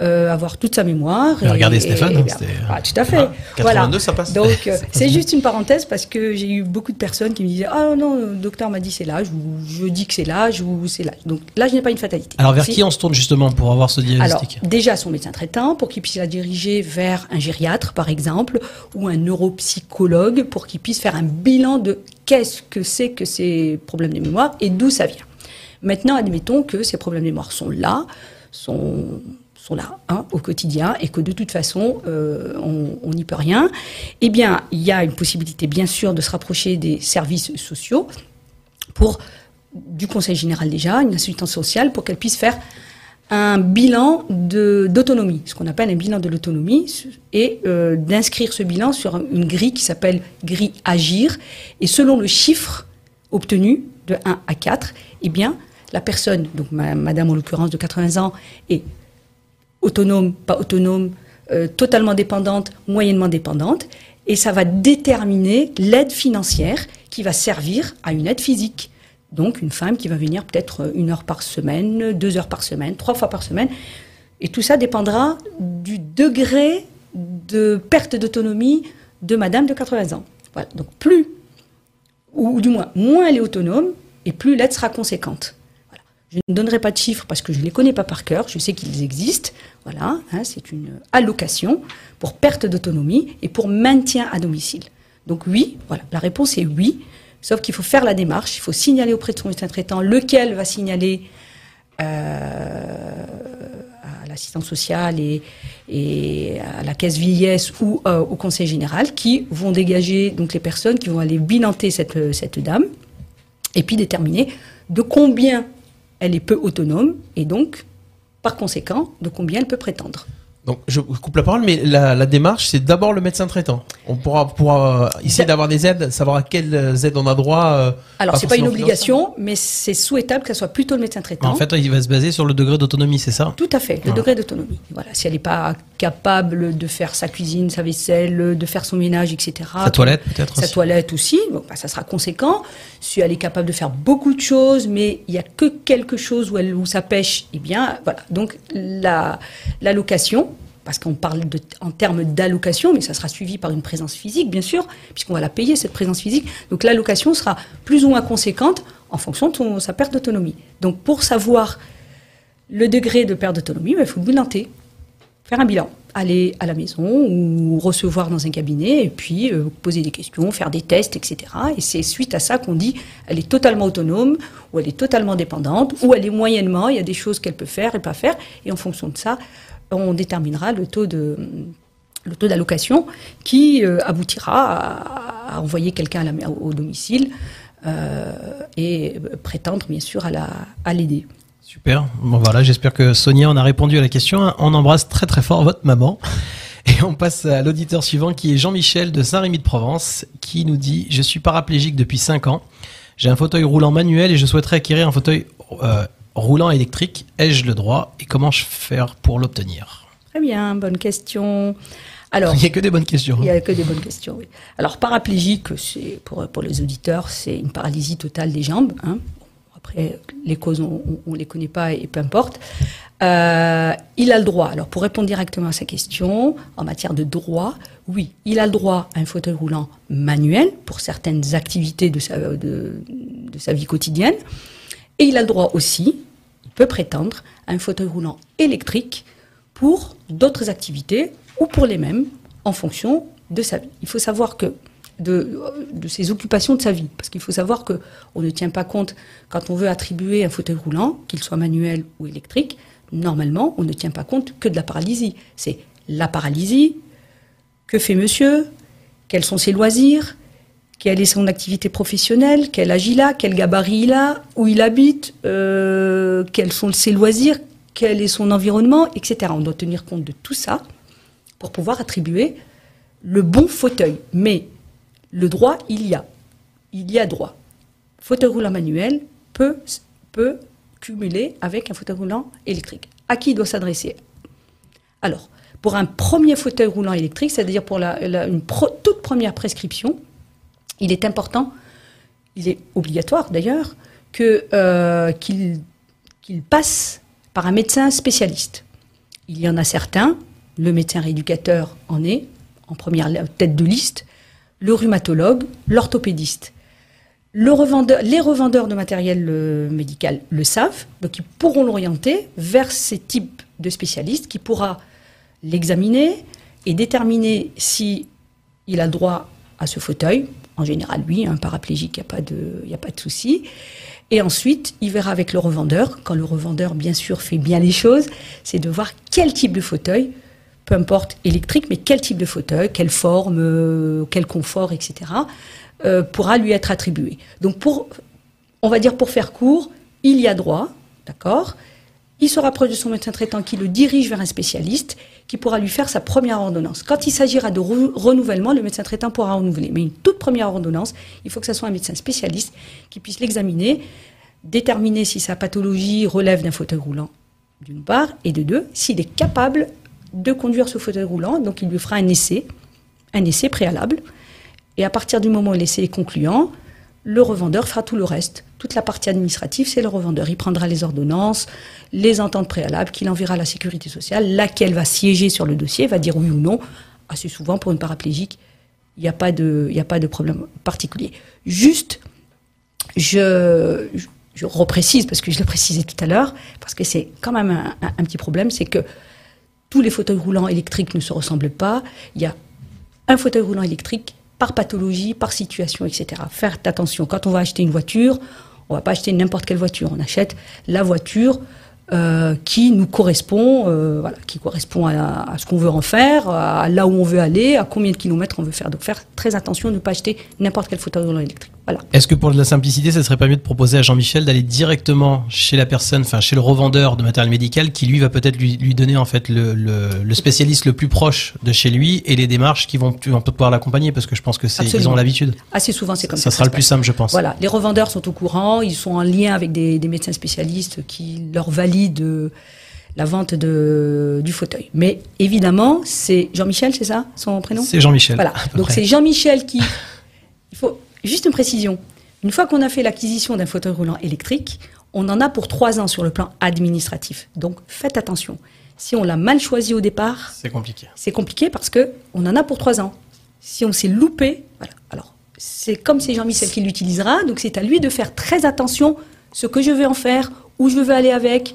euh, avoir toute sa mémoire. Mais regardez Stéphane, hein, c'était- ah, tout à fait. Ah, 82, voilà. ça passe. Donc euh, c'est juste une parenthèse parce que j'ai eu beaucoup de personnes qui me disaient ah non, le docteur m'a dit c'est l'âge ou je dis que c'est l'âge ou c'est l'âge. Donc l'âge n'est pas une fatalité. Alors vers Si- qui on se tourne justement pour avoir ce alors, diagnostic déjà son médecin traitant pour qu'il puisse la diriger vers un gériatre, par exemple, ou un neuropsychologue pour qu'il puisse faire un bilan de qu'est-ce que c'est que ces problèmes de mémoire et d'où ça vient. Maintenant, admettons que ces problèmes de mémoire sont là, sont sont là hein, au quotidien et que de toute façon euh, on n'y peut rien. Eh bien, il y a une possibilité bien sûr de se rapprocher des services sociaux pour du Conseil général déjà, une assistance sociale pour qu'elle puisse faire un bilan d'autonomie, ce qu'on appelle un bilan de l'autonomie, et euh, d'inscrire ce bilan sur une grille qui s'appelle grille Agir. Et selon le chiffre obtenu de 1 à 4, eh bien, la personne, donc ma- madame en l'occurrence de 80 ans, est autonome, pas autonome, euh, totalement dépendante, moyennement dépendante, et ça va déterminer l'aide financière qui va servir à une aide physique. Donc une femme qui va venir peut-être une heure par semaine, deux heures par semaine, trois fois par semaine, et tout ça dépendra du degré de perte d'autonomie de madame de 80 ans. Voilà. Donc plus, ou du moins moins elle est autonome, et plus l'aide sera conséquente. Je ne donnerai pas de chiffres parce que je ne les connais pas par cœur. Je sais qu'ils existent. Voilà, hein, c'est une allocation pour perte d'autonomie et pour maintien à domicile. Donc oui, voilà, la réponse est oui. Sauf qu'il faut faire la démarche, il faut signaler auprès de son médecin traitant, lequel va signaler euh, à l'assistance sociale et, à la caisse vieillesse ou euh, au conseil général, qui vont dégager donc les personnes qui vont aller bilanter cette dame et puis déterminer de combien elle est peu autonome et donc, par conséquent, de combien elle peut prétendre. Donc je coupe la parole, mais la, la démarche, c'est d'abord le médecin traitant. On pourra, pourra euh, essayer d'avoir des aides, savoir à quelles aides on a droit. euh, Alors, c'est pas une obligation, mais c'est souhaitable que ce soit plutôt le médecin traitant. En fait, il va se baser sur le degré d'autonomie, c'est ça? Tout à fait, le Voilà. degré d'autonomie. Voilà, si elle n'est pas capable de faire sa cuisine, sa vaisselle, de faire son ménage, etc. Sa toilette peut-être Sa aussi. toilette aussi, bon, bah, ça sera conséquent. Si elle est capable de faire beaucoup de choses, mais il y a que quelque chose où, elle, où ça pêche, eh bien, voilà. Donc, la, l'allocation, parce qu'on parle en termes d'allocation, mais ça sera suivi par une présence physique, bien sûr, puisqu'on va la payer, cette présence physique. Donc, l'allocation sera plus ou moins conséquente en fonction de sa perte d'autonomie. Donc, pour savoir le degré de perte d'autonomie, bah, il faut le bilanter faire un bilan, aller à la maison ou recevoir dans un cabinet et puis euh, poser des questions, faire des tests, etc. Et c'est suite à ça qu'on dit elle est totalement autonome ou elle est totalement dépendante ou elle est moyennement, il y a des choses qu'elle peut faire et pas faire et en fonction de ça, on déterminera le taux de d'allocation qui euh, aboutira à, envoyer quelqu'un la- au domicile euh, et prétendre bien sûr à la à l'aider. Super. Bon voilà, j'espère que Sonia en a répondu à la question. On embrasse très très fort votre maman. Et on passe à l'auditeur suivant qui est Jean-Michel de Saint-Rémy de Provence qui nous dit Je suis paraplégique depuis 5 ans. J'ai un fauteuil roulant manuel et je souhaiterais acquérir un fauteuil euh, roulant électrique. Ai-je le droit et comment je faire pour l'obtenir? Très bien, bonne question. Alors, Il n'y a que des bonnes questions. Il n'y a que des bonnes questions, oui. Alors, paraplégique, c'est pour, pour les auditeurs, c'est une paralysie totale des jambes. hein. Après, les causes, on ne les connaît pas et peu importe. Euh, il a le droit, alors pour répondre directement à sa question, en matière de droit, oui, il a le droit à un fauteuil roulant manuel pour certaines activités de sa, de, de sa vie quotidienne. Et il a le droit aussi, il peut prétendre, à un fauteuil roulant électrique pour d'autres activités ou pour les mêmes en fonction de sa vie. Il faut savoir que de, ses occupations de sa vie, parce qu'il faut savoir que on ne tient pas compte quand on veut attribuer un fauteuil roulant, qu'il soit manuel ou électrique. Normalement, on ne tient pas compte que de la paralysie. C'est la paralysie, que fait monsieur, quels sont ses loisirs, quelle est son activité professionnelle, quel âge il a, quel gabarit il a, où il habite, euh, quels sont ses loisirs, quel est son environnement, etc. On doit tenir compte de tout ça pour pouvoir attribuer le bon fauteuil. Mais le droit, il y a. Il y a droit. Fauteuil roulant manuel peut, peut cumuler avec un fauteuil roulant électrique. À qui il doit s'adresser? Alors, pour un premier fauteuil roulant électrique, c'est-à-dire pour la, une toute première prescription, il est important, il est obligatoire d'ailleurs, que, euh, qu'il passe par un médecin spécialiste. Il y en a certains, le médecin rééducateur en est, en première tête de liste, le rhumatologue, l'orthopédiste. Les revendeurs de matériel euh, médical le savent, donc ils pourront l'orienter vers ces types de spécialistes qui pourra l'examiner et déterminer si a droit à ce fauteuil. En général, oui, un paraplégique, il n'y a pas de, y a pas de souci. Et ensuite, il verra avec le revendeur, quand le revendeur, bien sûr, fait bien les choses, c'est de voir quel type de fauteuil, peu importe électrique, mais quel type de fauteuil, quelle forme, euh, quel confort, etc., euh, pourra lui être attribué. Donc, pour, on va dire pour faire court, il y a droit, d'accord? Il se rapproche de son médecin traitant qui le dirige vers un spécialiste qui pourra lui faire sa première ordonnance. Quand il s'agira de re- renouvellement, le médecin traitant pourra renouveler. Mais une toute première ordonnance, il faut que ce soit un médecin spécialiste qui puisse l'examiner, déterminer si sa pathologie relève d'un fauteuil roulant, d'une part, et de deux, s'il est capable de conduire ce fauteuil roulant. Donc il lui fera un essai, un essai préalable. Et à partir du moment où l'essai est concluant, le revendeur fera tout le reste. Toute la partie administrative, c'est le revendeur. Il prendra les ordonnances, les ententes préalables qu'il enverra à la sécurité sociale, laquelle va siéger sur le dossier, va dire oui ou non. Assez souvent, pour une paraplégique, il n'y a, pas de- problème particulier. Juste, je, reprécise, parce que je le précisais tout à l'heure, parce que c'est quand même un, un- un petit problème, c'est que tous les fauteuils roulants électriques ne se ressemblent pas. Il y a un fauteuil roulant électrique par pathologie, par situation, etc. Faire attention. Quand on va acheter une voiture, on va pas acheter n'importe quelle voiture. On achète la voiture euh, qui nous correspond, euh, qui correspond à, ce qu'on veut en faire, à là où on veut aller, à combien de kilomètres on veut faire. Donc faire très attention, ne pas acheter n'importe quel fauteuil électrique. Voilà. Est-ce que pour de la simplicité, ça serait pas mieux de proposer à Jean-Michel d'aller directement chez la personne, enfin chez le revendeur de matériel médical, qui lui va peut-être lui, lui donner en fait le, le, le spécialiste le plus proche de chez lui et les démarches qui vont, vont pouvoir l'accompagner parce que je pense que c'est ils ont l'habitude. Assez souvent, c'est comme ça. Ça sera se le plus simple, je pense. Voilà, les revendeurs sont au courant, ils sont en lien avec des, des médecins spécialistes qui leur valident euh, la vente de, du fauteuil. Mais évidemment, c'est Jean-Michel, c'est ça son prénom? C'est Jean-Michel. Voilà, donc c'est Jean-Michel qui... Il faut juste une précision. Une fois qu'on a fait l'acquisition d'un fauteuil roulant électrique, on en a pour trois ans sur le plan administratif. Donc faites attention. Si on l'a mal choisi au départ, C'est compliqué. c'est compliqué parce que on en a pour trois ans. Si on s'est loupé, voilà. Alors, c'est comme c'est Jean-Michel qui l'utilisera, donc c'est à lui de faire très attention ce que je vais en faire, où je veux aller avec,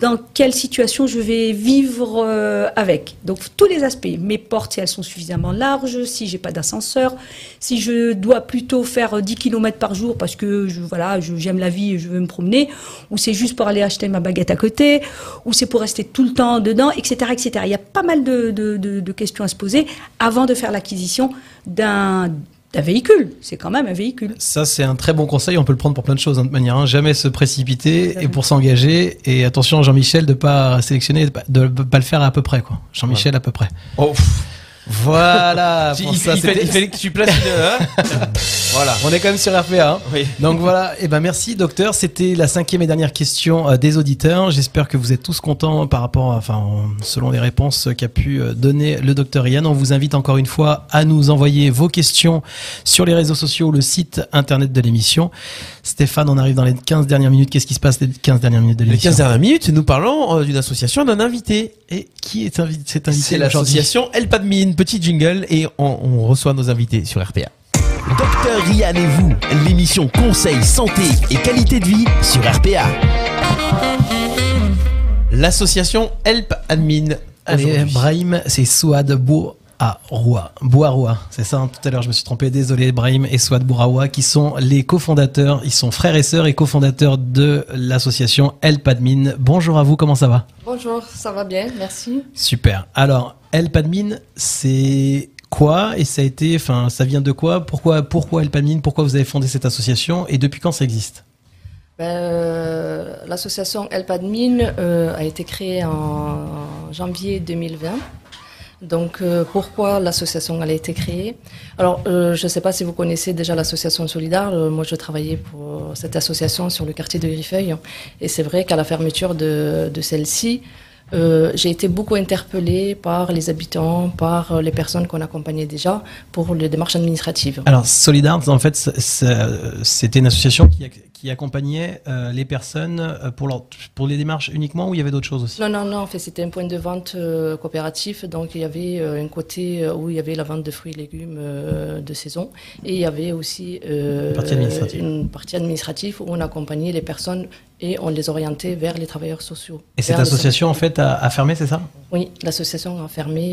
dans quelle situation je vais vivre euh, avec. Donc tous les aspects, mes portes si elles sont suffisamment larges, si j'ai pas d'ascenseur, si je dois plutôt faire euh, 10 km par jour parce que je, voilà, j'aime la vie et je veux me promener, ou c'est juste pour aller acheter ma baguette à côté, ou c'est pour rester tout le temps dedans, etc., etc. Il y a pas mal de- de questions à se poser avant de faire l'acquisition d'un d'un véhicule. C'est quand même un véhicule. Ça, c'est un très bon conseil. On peut le prendre pour plein de choses, hein, de manière. Hein. Jamais se précipiter et pour s'engager. Et attention, Jean-Michel, de pas sélectionner, de pas, de pas le faire à peu près, quoi. Jean-Michel, à peu près. Oh, Voilà. il, pour il ça, fallait, c'était- il fallait que tu places une. hein voilà. On est quand même sur RPA. hein. Oui. Donc voilà, et ben merci docteur. C'était la cinquième et dernière question euh, des auditeurs. J'espère que vous êtes tous contents par rapport, à, enfin, en- selon les réponses qu'a pu euh, donner le docteur Yann. On vous invite encore une fois à nous envoyer vos questions sur les réseaux sociaux, le site internet de l'émission. Stéphane, on arrive dans les 15 dernières minutes. Qu'est-ce qui se passe les 15 dernières minutes de Les l'émission 15 dernières minutes, nous parlons euh, d'une association, d'un invité. Et qui est invité, cet invité C'est l'association El Padmine, petit jingle, et on, on reçoit nos invités sur RPA. Docteur Rian et vous, l'émission Conseil, Santé et Qualité de Vie sur RPA. L'association Help Admin. Allez. Brahim, c'est Souad Bouaroua. Bouaroua, c'est ça, hein, tout à l'heure je me suis trompé, désolé, Brahim et Souad Bouraoua, qui sont les cofondateurs, ils sont frères et sœurs et cofondateurs de l'association Help Admin. Bonjour à vous, comment ça va? Bonjour, ça va bien, merci. Super. Alors, Help Admin, c'est quoi et ça a été, enfin, ça vient de quoi? Pourquoi, pourquoi Pourquoi vous avez fondé cette association et depuis quand ça existe? Ben, euh, L'association Helpadmin euh, a été créée en janvier 2020. Donc, euh, pourquoi l'association a été créée? Alors, euh, je ne sais pas si vous connaissez déjà l'association Solidaire. Euh, moi, je travaillais pour cette association sur le quartier de Griffeuil. Et c'est vrai qu'à la fermeture de, de celle-ci, euh, j'ai été beaucoup interpellée par les habitants, par les personnes qu'on accompagnait déjà pour les démarches administratives. Alors, Solidar, en fait, c'était une association qui, qui accompagnait euh, les personnes euh, pour, leur, pour les démarches uniquement ou il y avait d'autres choses aussi? Non, non, non, en fait, c'était un point de vente euh, coopératif. Donc, il y avait un côté où il y avait la vente de fruits et légumes de saison. Et il y avait aussi Une partie administrative. une partie administrative où on accompagnait les personnes et on les orientait vers les travailleurs sociaux. Et cette association, en fait, a, a fermé, c'est ça? Oui, l'association a fermé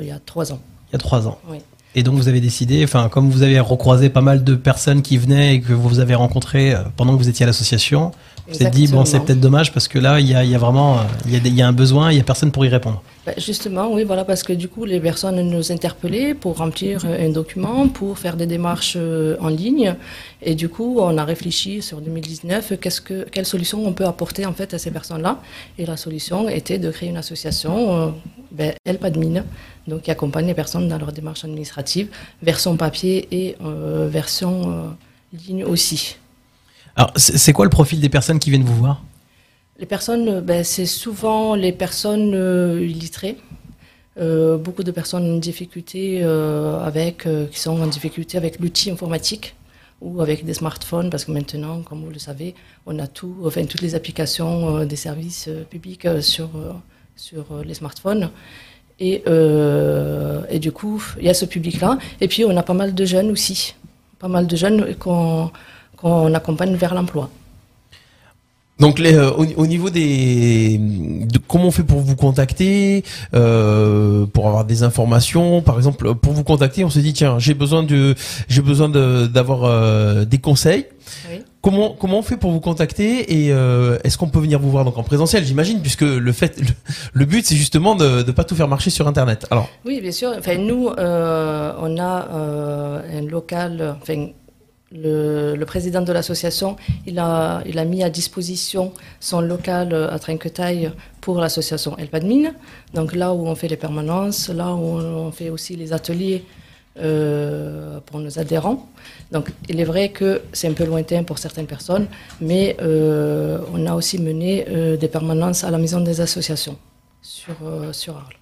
il y a trois ans. Il y a trois ans. Oui. Et donc, vous avez décidé, enfin, comme vous avez recroisé pas mal de personnes qui venaient et que vous avez rencontrées euh, pendant que vous étiez à l'association, vous vous êtes dit, bon, c'est peut-être dommage parce que là, il y a, il y a vraiment, il y a, des- il y a un besoin, il y a personne pour y répondre. Ben, Justement, oui, voilà, parce que du coup, les personnes nous interpellaient pour remplir euh, un document, pour faire des démarches euh, en ligne. Et du coup, on a réfléchi sur 2019, qu'est-ce que, quelle solution on peut apporter en fait à ces personnes-là. Et la solution était de créer une association, euh, ben, Help Admin, donc qui accompagne les personnes dans leurs démarches administratives, version papier et euh, version euh, ligne aussi. Alors, c'est quoi le profil des personnes qui viennent vous voir? Les personnes, euh, ben, c'est souvent les personnes euh, illettrées. Euh, beaucoup de personnes en difficulté euh, avec, euh, qui sont en difficulté avec l'outil informatique ou avec des smartphones, parce que maintenant, comme vous le savez, on a tout, enfin toutes les applications des services publics sur sur les smartphones. Et, euh, et du coup, il y a ce public-là. Et puis, on a pas mal de jeunes aussi, pas mal de jeunes qu'on qu'on accompagne vers l'emploi. Donc les, euh, au, au niveau des de comment on fait pour vous contacter euh, pour avoir des informations? Par exemple pour vous contacter on se dit tiens j'ai besoin de j'ai besoin de d'avoir euh, des conseils Oui. Comment comment on fait pour vous contacter et euh, est-ce qu'on peut venir vous voir donc en présentiel j'imagine puisque le fait le, but c'est justement de de pas tout faire marcher sur internet alors Oui, bien sûr. Enfin, nous, euh, on a euh, un local. Enfin, le, le président de l'association, il a, il a mis à disposition son local à Trinquetaille pour l'association Elpadmine. Donc là où on fait les permanences, là où on fait aussi les ateliers pour nos adhérents. Donc il est vrai que c'est un peu lointain pour certaines personnes, mais euh, on a aussi mené euh, des permanences à la maison des associations sur, euh, sur Arles.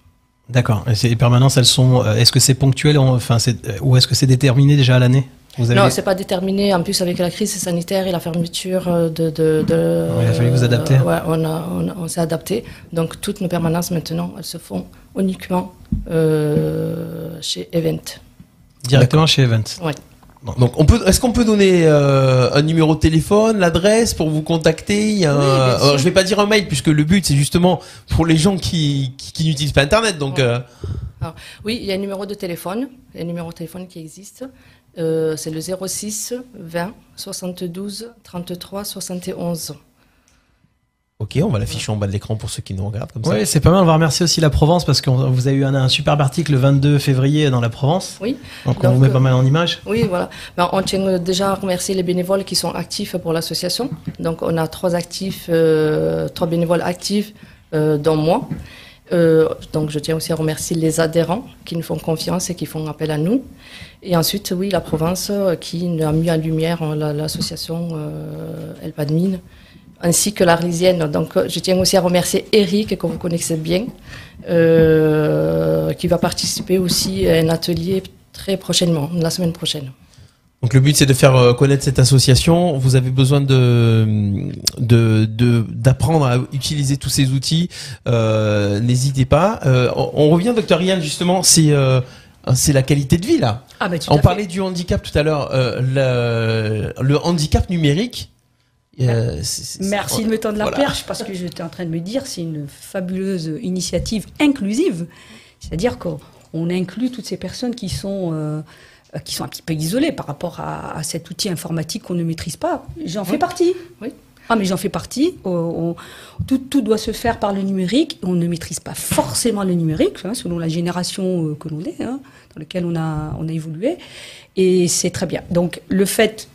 D'accord. Et ces permanences, elles sont. Est-ce que c'est ponctuel, en- enfin, ou est-ce que c'est déterminé déjà à l'année? Avez Non, c'est pas déterminé. En plus, avec la crise sanitaire et la fermeture de. de, de Ouais, il a fallu vous adapter. ouais, on, on, s'est adapté. Donc, toutes nos permanences maintenant, elles se font uniquement chez Event. directement chez Event. Donc on peut est-ce qu'on peut donner euh, un numéro de téléphone l'adresse pour vous contacter? Il y a Oui, alors, je vais pas dire un mail puisque le but c'est justement pour les gens qui qui, qui n'utilisent pas internet donc Ouais. euh, Oui, il y a un numéro de téléphone. Il y a un numéro de téléphone qui existe. Euh, c'est le 06 20 72 33 71. Ok, on va l'afficher en bas de l'écran pour ceux qui nous regardent comme ça. Oui, c'est pas mal. On va remercier aussi la Provence parce que vous avez eu un, un superbe article le 22 février dans la Provence. Oui. Donc, on Donc, vous met euh, pas mal en image. Oui, voilà. Ben, on tient euh, déjà à remercier les bénévoles qui sont actifs pour l'association. Donc, on a trois actifs, euh, trois bénévoles actifs, euh, dont moi. Euh, donc, je tiens aussi à remercier les adhérents qui nous font confiance et qui font appel à nous. Et ensuite, oui, la Provence euh, qui a mis en lumière euh, la- l'association euh, El Padmine, ainsi que l'Arlésienne. Donc, euh, je tiens aussi à remercier Eric, que vous connaissez bien, euh, qui va participer aussi à un atelier très prochainement, la semaine prochaine. Donc le but c'est de faire euh, connaître cette association. Vous avez besoin de de de- d'apprendre à utiliser tous ces outils. Euh, N'hésitez pas. Euh, on, on revient, docteur Yann, justement, c'est euh, c'est la qualité de vie là. Ah, bah, On fait. parlait du handicap tout à l'heure. Le, le handicap numérique. Euh, Merci de me tendre la Voilà. perche parce que j'étais en train de me dire c'est une fabuleuse initiative inclusive. C'est-à-dire qu'on on inclut toutes ces personnes qui sont euh, qui sont un petit peu isolées par rapport à, à cet outil informatique qu'on ne maîtrise pas. J'en fais partie. Oui. Ah mais j'en fais partie. On- on- tout, tout doit se faire par le numérique. On ne maîtrise pas forcément le numérique hein, selon la génération euh, que l'on est, hein, dans laquelle on a on a évolué. Et c'est très bien. Donc le fait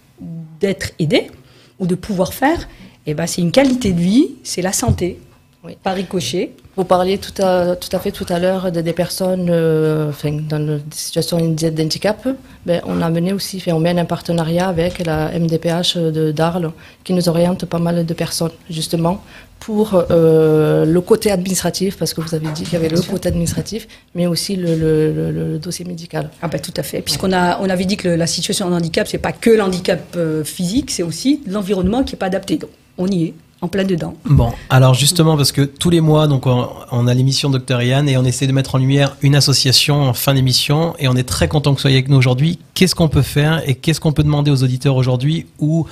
d'être aidé ou de pouvoir faire, eh ben, c'est une qualité de vie, c'est la santé, Oui. par ricochet. Vous parliez tout à, tout à fait tout à l'heure de des personnes euh, enfin, dans le- des situations d'handicap. Ben, on a mené aussi, enfin, on mène un partenariat avec la MDPH de d'Arles qui nous oriente pas mal de personnes justement pour euh, le côté administratif, parce que vous avez dit qu'il y avait le côté administratif, mais aussi le, le- le- le dossier médical. Ah ben tout à fait. Puisqu'on a, on avait dit que le- la situation de handicap, c'est pas que l'handicap euh, physique, c'est aussi l'environnement qui est pas adapté. Donc, on y est, en plein dedans. Bon, alors justement, parce que tous les mois, donc on, on a l'émission Dr Yann et on essaie de mettre en lumière une association en fin d'émission et on est très content que vous soyez avec nous aujourd'hui. Qu'est-ce qu'on peut faire et qu'est-ce qu'on peut demander aux auditeurs aujourd'hui ou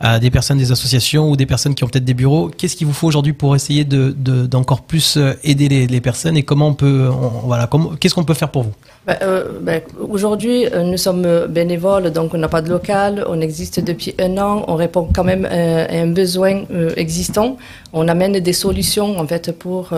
à des personnes des associations ou des personnes qui ont peut-être des bureaux Qu'est-ce qu'il vous faut aujourd'hui pour essayer de de- d'encore plus euh, aider les, les personnes et comment on peut, on- voilà, qu'est-ce qu'on peut faire pour vous? Ben, euh, ben, Aujourd'hui, euh, nous sommes bénévoles, donc on n'a pas de local, on existe depuis un an, on répond quand même à un besoin existant. On amène des solutions en fait pour,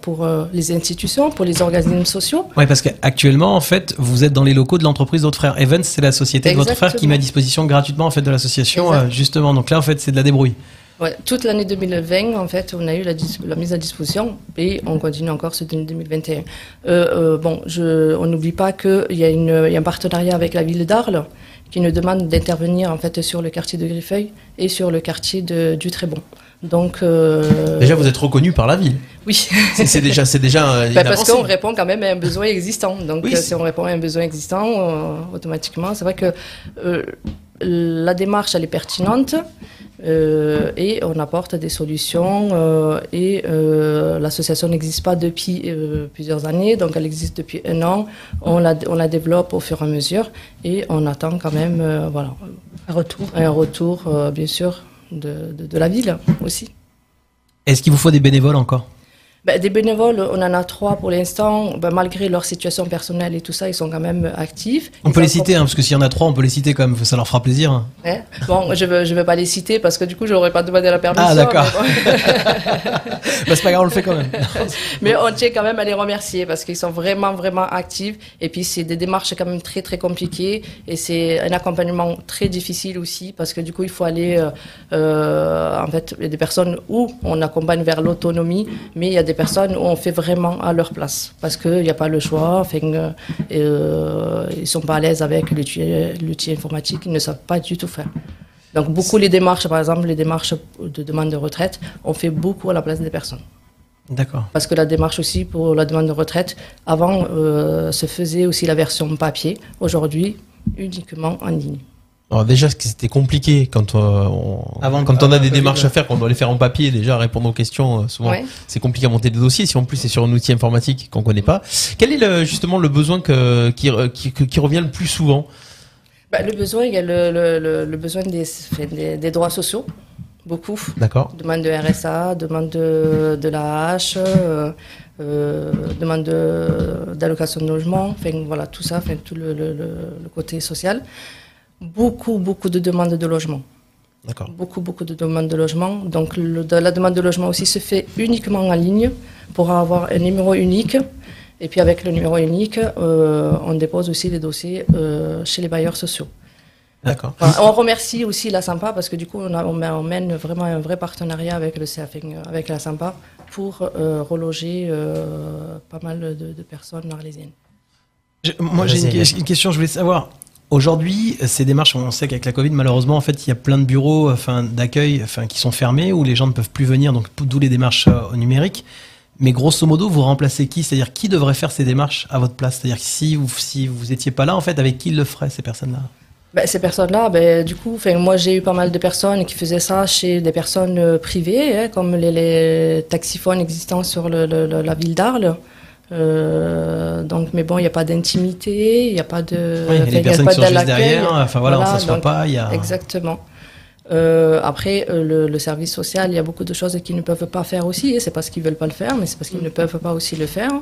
pour les institutions, pour les organismes sociaux. Oui, parce qu'actuellement, en fait, vous êtes dans les locaux de l'entreprise de votre frère. Evans, c'est la société de votre frère qui met à disposition gratuitement en fait de l'association, justement. Donc là, en fait, c'est de la débrouille. Ouais, toute l'année 2020, en fait, on a eu la, mise à disposition et on continue encore cette année 2021. Euh, euh, bon, je, on n'oublie pas qu'il y, a y un partenariat avec la ville d'Arles qui nous demande d'intervenir en fait sur le quartier de Griffeuil et sur le quartier de, du Trébon. Donc, euh, Déjà, vous êtes reconnu par la ville. oui. C'est déjà, c'est déjà une Ben, parce qu'on répond quand même à un besoin existant. Donc, Oui, si on répond à un besoin existant, automatiquement, c'est vrai que la démarche, elle est pertinente euh, et on apporte des solutions. euh, et euh, l'association n'existe pas depuis euh, plusieurs années, donc elle existe depuis un an. On la, on la développe au fur et à mesure et on attend quand même euh, voilà, Un retour. un retour, euh, bien sûr, de, de, de la ville aussi. Est-ce qu'il vous faut des bénévoles encore? Ben, des bénévoles, on en a trois pour l'instant. Ben, malgré leur situation personnelle et tout ça, ils sont quand même actifs. On Ils peut les citer, hein, parce que s'il y en a trois, on peut les citer quand même, ça leur fera plaisir. hein. Ouais. Bon, je ne vais, je vais pas les citer parce que du coup, je n'aurais pas demandé la permission. Ah, d'accord. Bon. Bah, c'est pas grave, on le fait quand même. Mais on tient quand même à les remercier parce qu'ils sont vraiment, vraiment actifs. Et puis, c'est des démarches quand même très, très compliquées. Et c'est un accompagnement très difficile aussi parce que du coup, il faut aller. euh, euh, en fait, il y a des personnes où on accompagne vers l'autonomie, mais il y a des personnes où on fait vraiment à leur place parce qu'il n'y a pas le choix. Enfin, euh, euh, ils sont pas à l'aise avec l'outil l'outil informatique, ils ne savent pas du tout faire. Donc, beaucoup les démarches, par exemple, les démarches de demande de retraite, on fait beaucoup à la place des personnes. D'accord. Parce que la démarche aussi pour la demande de retraite, avant, euh, se faisait aussi la version papier. Aujourd'hui, uniquement en ligne. Alors déjà, ce qui- c'était compliqué quand, euh, on, Avant- quand on a des démarches à faire, qu'on doit les faire en papier, déjà répondre aux questions, euh, souvent Ouais. c'est compliqué à monter des dossiers. Si en plus c'est sur un outil informatique qu'on connaît pas, quel est le, justement le besoin que, qui, revient le plus souvent? Bah, le besoin, il y a le, le- le- le besoin des, enfin, des, des droits sociaux, beaucoup. D'accord. Demande de RSA, demande de, de la H, euh, euh, demande de- d'allocation de, logement, enfin voilà, tout ça, enfin, tout le, le- le- le côté social. Beaucoup, beaucoup de demandes de logement. D'accord. Beaucoup, beaucoup de demandes de logement. Donc le- de- la demande de logement aussi se fait uniquement en ligne pour avoir un numéro unique. Et puis avec le numéro unique, euh, on dépose aussi les dossiers euh, chez les bailleurs sociaux. D'accord. On remercie aussi la Sampa parce que du coup, on, a- on mène- on mène vraiment un vrai partenariat avec le avec la Sampa pour euh, reloger euh, pas mal de, de personnes arlésiennes. Je- moi, j'ai une question, je voulais savoir. Aujourd'hui, ces démarches, on sait qu'avec la Covid, malheureusement, en fait, il y a plein de bureaux enfin, d'accueil enfin, qui sont fermés, où les gens ne peuvent plus venir, donc d'où les démarches euh, au numérique. Mais grosso modo, vous remplacez qui? C'est-à-dire, qui devrait faire ces démarches à votre place? C'est-à-dire, si vous, si vous pas là, en fait, avec qui le ferait, ces personnes-là? Ben, ces personnes-là, ben, du coup, moi j'ai eu pas mal de personnes qui faisaient ça chez des personnes euh, privées, hein, comme les, les taxiphones existants sur la ville d'Arles. Euh, donc, mais bon, il n'y a pas d'intimité, il n'y a pas de. Oui, il y a des personnes qui sont juste derrière, enfin voilà, on Voilà, s'assoit pas, il y a... Exactement. Euh, après, euh, le, le service social, il y a beaucoup de choses qu'ils ne peuvent pas faire aussi. Et c'est parce qu'ils veulent pas le faire, mais c'est parce qu'ils ne peuvent pas aussi le faire.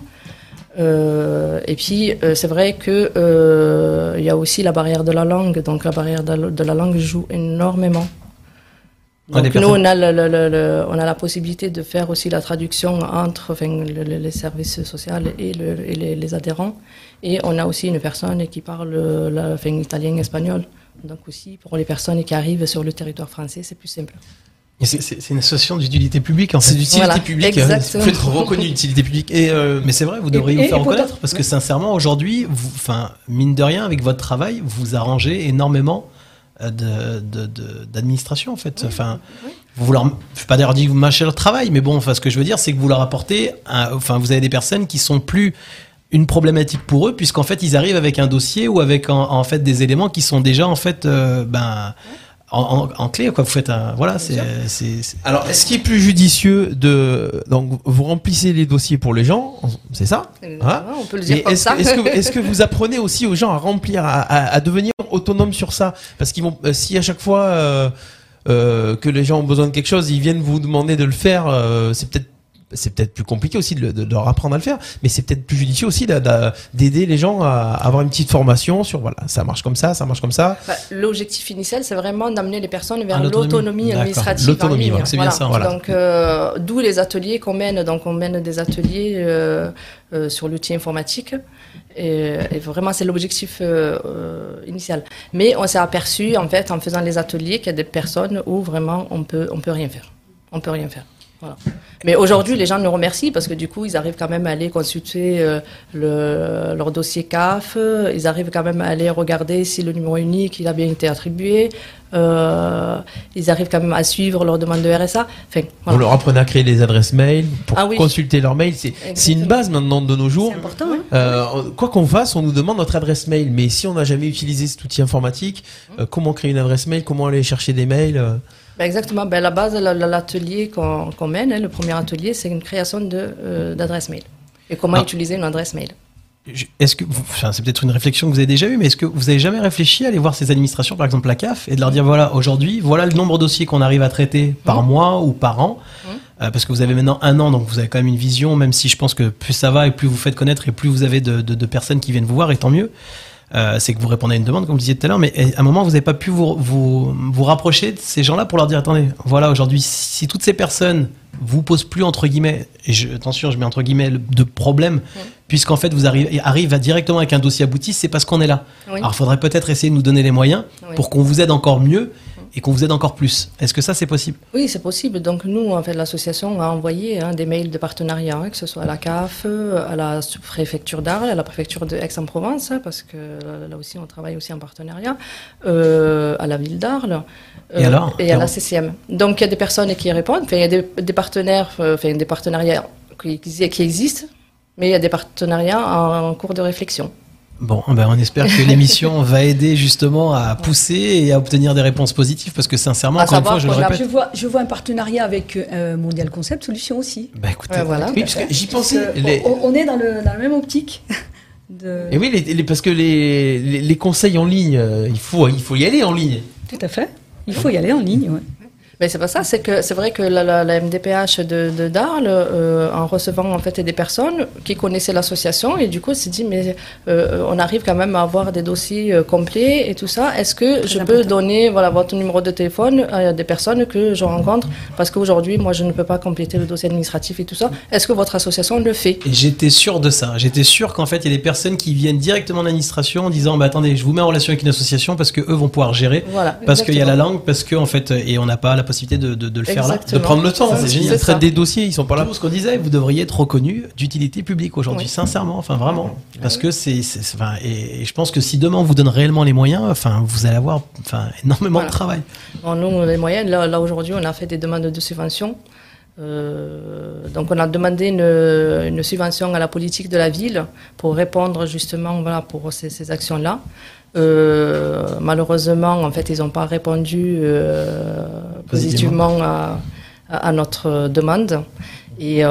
Euh, et puis, euh, c'est vrai que euh, il y a aussi la barrière de la langue. Donc, la barrière de la langue joue énormément. Donc, nous, personnes- on a, le- le- le- le- on a la possibilité de faire aussi la traduction entre enfin, le- le- les services sociaux et, le- et les, les adhérents. Et on a aussi une personne qui parle la, enfin, italien, espagnol. Donc aussi, pour les personnes qui arrivent sur le territoire français, c'est plus simple. C'est une association d'utilité publique, en fait. C'est d'utilité Voilà, publique. hein. exactement. Faut être reconnu d'utilité publique. Et euh, Mais c'est vrai, vous devriez et- vous faire reconnaître parce que sincèrement, aujourd'hui, vous, enfin, mine de rien, avec votre travail, vous arrangez énormément euh, de de- de- d'administration en fait. Enfin, vous leur, je vais pas dire dire que vous mâchez leur travail, mais bon, enfin, ce que je veux dire, c'est que vous leur apportez, un- enfin, vous avez des personnes qui sont plus une problématique pour eux, puisqu'en fait, ils arrivent avec un dossier ou avec en, en fait des éléments qui sont déjà en fait, euh, ben, en, en- en clé quoi. Vous faites un, voilà, c'est, c'est, c'est- alors, est-ce qu'il est plus judicieux de donc vous remplissez les dossiers pour les gens, c'est ça Hein on peut le dire comme est-ce ça. que, est-ce que, est-ce que vous apprenez aussi aux gens à remplir, à, à- à devenir autonomes sur ça Parce qu'ils vont, euh, si à chaque fois euh, euh, que les gens ont besoin de quelque chose, ils viennent vous demander de le faire, euh, c'est peut-être c'est peut-être plus compliqué aussi de, le- de leur apprendre à le faire, mais c'est peut-être plus judicieux aussi d'a- d'a- d'aider les gens à avoir une petite formation sur voilà, ça marche comme ça, ça marche comme ça. Bah, L'objectif initial, c'est vraiment d'amener les personnes vers l'autonomie. administrative. L'autonomie, ligne. voilà, c'est bien ça, voilà. Donc, euh, d'où les ateliers qu'on mène. Donc, on mène des ateliers euh, euh, sur l'outil informatique. Et, et vraiment, c'est l'objectif initial. Mais on s'est aperçu, en fait, en faisant les ateliers, qu'il y a des personnes où vraiment on peut, on peut rien faire. On peut rien faire. Voilà. Mais aujourd'hui, les gens nous remercient parce que du coup, ils arrivent quand même à aller consulter euh, le, leur dossier CAF, ils arrivent quand même à aller regarder si le numéro unique il a bien été attribué, euh, ils arrivent quand même à suivre leur demande de RSA. Enfin, voilà. leur apprenez à créer des adresses mail pour Ah oui. consulter leur mail. C'est c'est une base maintenant de nos jours. C'est important, hein Euh, quoi qu'on fasse, on nous demande notre adresse mail. Mais si on n'a jamais utilisé cet outil informatique, euh, comment créer une adresse mail? Comment aller chercher des mails euh, Ben exactement. Ben, la base, la- la- l'atelier qu'on mène, hein, le premier atelier, c'est une création euh, d'adresse mail. Et comment Ah. utiliser une adresse mail. Est-ce que, enfin, c'est peut-être une réflexion que vous avez déjà eue, mais est-ce que vous avez jamais réfléchi à aller voir ces administrations, par exemple la CAF, et de leur dire voilà, aujourd'hui, voilà le nombre de dossiers qu'on arrive à traiter par mois ou par an, Euh, parce que vous avez maintenant un an, donc vous avez quand même une vision, même si je pense que plus ça va et plus vous faites connaître et plus vous avez de, de- de personnes qui viennent vous voir, et tant mieux. Euh, c'est que vous répondez à une demande, comme vous disiez tout à l'heure, mais à un moment, vous n'avez pas pu vous, vous, vous rapprocher de ces gens-là pour leur dire attendez, voilà, aujourd'hui, si toutes ces personnes vous posent plus, entre guillemets, et je, attention, je mets entre guillemets, le- de problème, puisqu'en fait, vous arrivez directement avec un dossier abouti, c'est parce qu'on est là. Oui. Alors, il faudrait peut-être essayer de nous donner les moyens Oui. pour qu'on vous aide encore mieux et qu'on vous aide encore plus. Est-ce que ça, c'est possible? Oui, c'est possible. Donc nous, en fait, l'association a envoyé hein, des mails de partenariat, hein, que ce soit à la CAF, euh, à la préfecture d'Arles, à la préfecture de Aix-en-Provence, hein, parce que euh, là aussi, on travaille aussi en partenariat, euh, à la ville d'Arles. Et alors? Et à la CCM. Donc il y a des personnes qui répondent. Enfin, il y a des, des partenaires, euh, enfin des partenariats qui, qui- qui existent, mais il y a des partenariats en, en cours de réflexion. Bon, ben on espère que l'émission va aider justement à pousser et à obtenir des réponses positives parce que sincèrement, À encore une fois, je le a- répète. Je vois, je vois un partenariat avec euh, Mondial Concept Solutions aussi. Bah écoutez, Ouais, voilà. Oui, parce que j'y pensais. les- on, on est dans, le, dans la même optique. De... Et oui, les- les- parce que les, les, les conseils en ligne, euh, il faut, il faut y aller en ligne. Tout à fait. Il faut y aller en ligne. Ouais. Mais c'est pas ça, c'est que c'est vrai que la, la, la MDPH de, de Darles, euh, en recevant en fait des personnes qui connaissaient l'association, et du coup, s'est dit mais euh, on arrive quand même à avoir des dossiers euh, complets et tout ça. Est-ce que je peux donner voilà votre numéro de téléphone à des personnes que je rencontre? Parce qu'aujourd'hui, moi, je ne peux pas compléter le dossier administratif et tout ça. Est-ce que votre association le fait? Et j'étais sûr de ça. J'étais sûr qu'en fait, il y a des personnes qui viennent directement de l'administration en disant, bah attendez, je vous mets en relation avec une association parce que eux vont pouvoir gérer, Voilà. parce qu'il y a la langue, parce que en fait, et on n'a pas la possibilité de, de, de le faire là. De prendre le temps. C'est génial. Ils traitent ça. des dossiers, ils sont pas là. Tout ce qu'on disait, vous devriez être reconnu d'utilité publique aujourd'hui, Oui. sincèrement, enfin vraiment, parce que c'est, enfin, et, et je pense que si demain on vous donne réellement les moyens, enfin, vous allez avoir, enfin, énormément Voilà. de travail. Bon, nous, les moyens, là, là aujourd'hui, on a fait des demandes de subventions. Euh, donc, on a demandé une, une subvention à la politique de la ville pour répondre justement voilà, pour ces, ces actions-là. Euh, malheureusement, en fait, ils n'ont pas répondu euh, positivement à, notre demande. Et euh,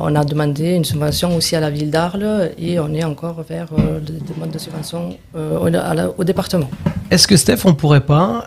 on a demandé une subvention aussi à la ville d'Arles et on est encore vers des demandes de subvention au, à la- au département. Est-ce que Steph, on pourrait pas,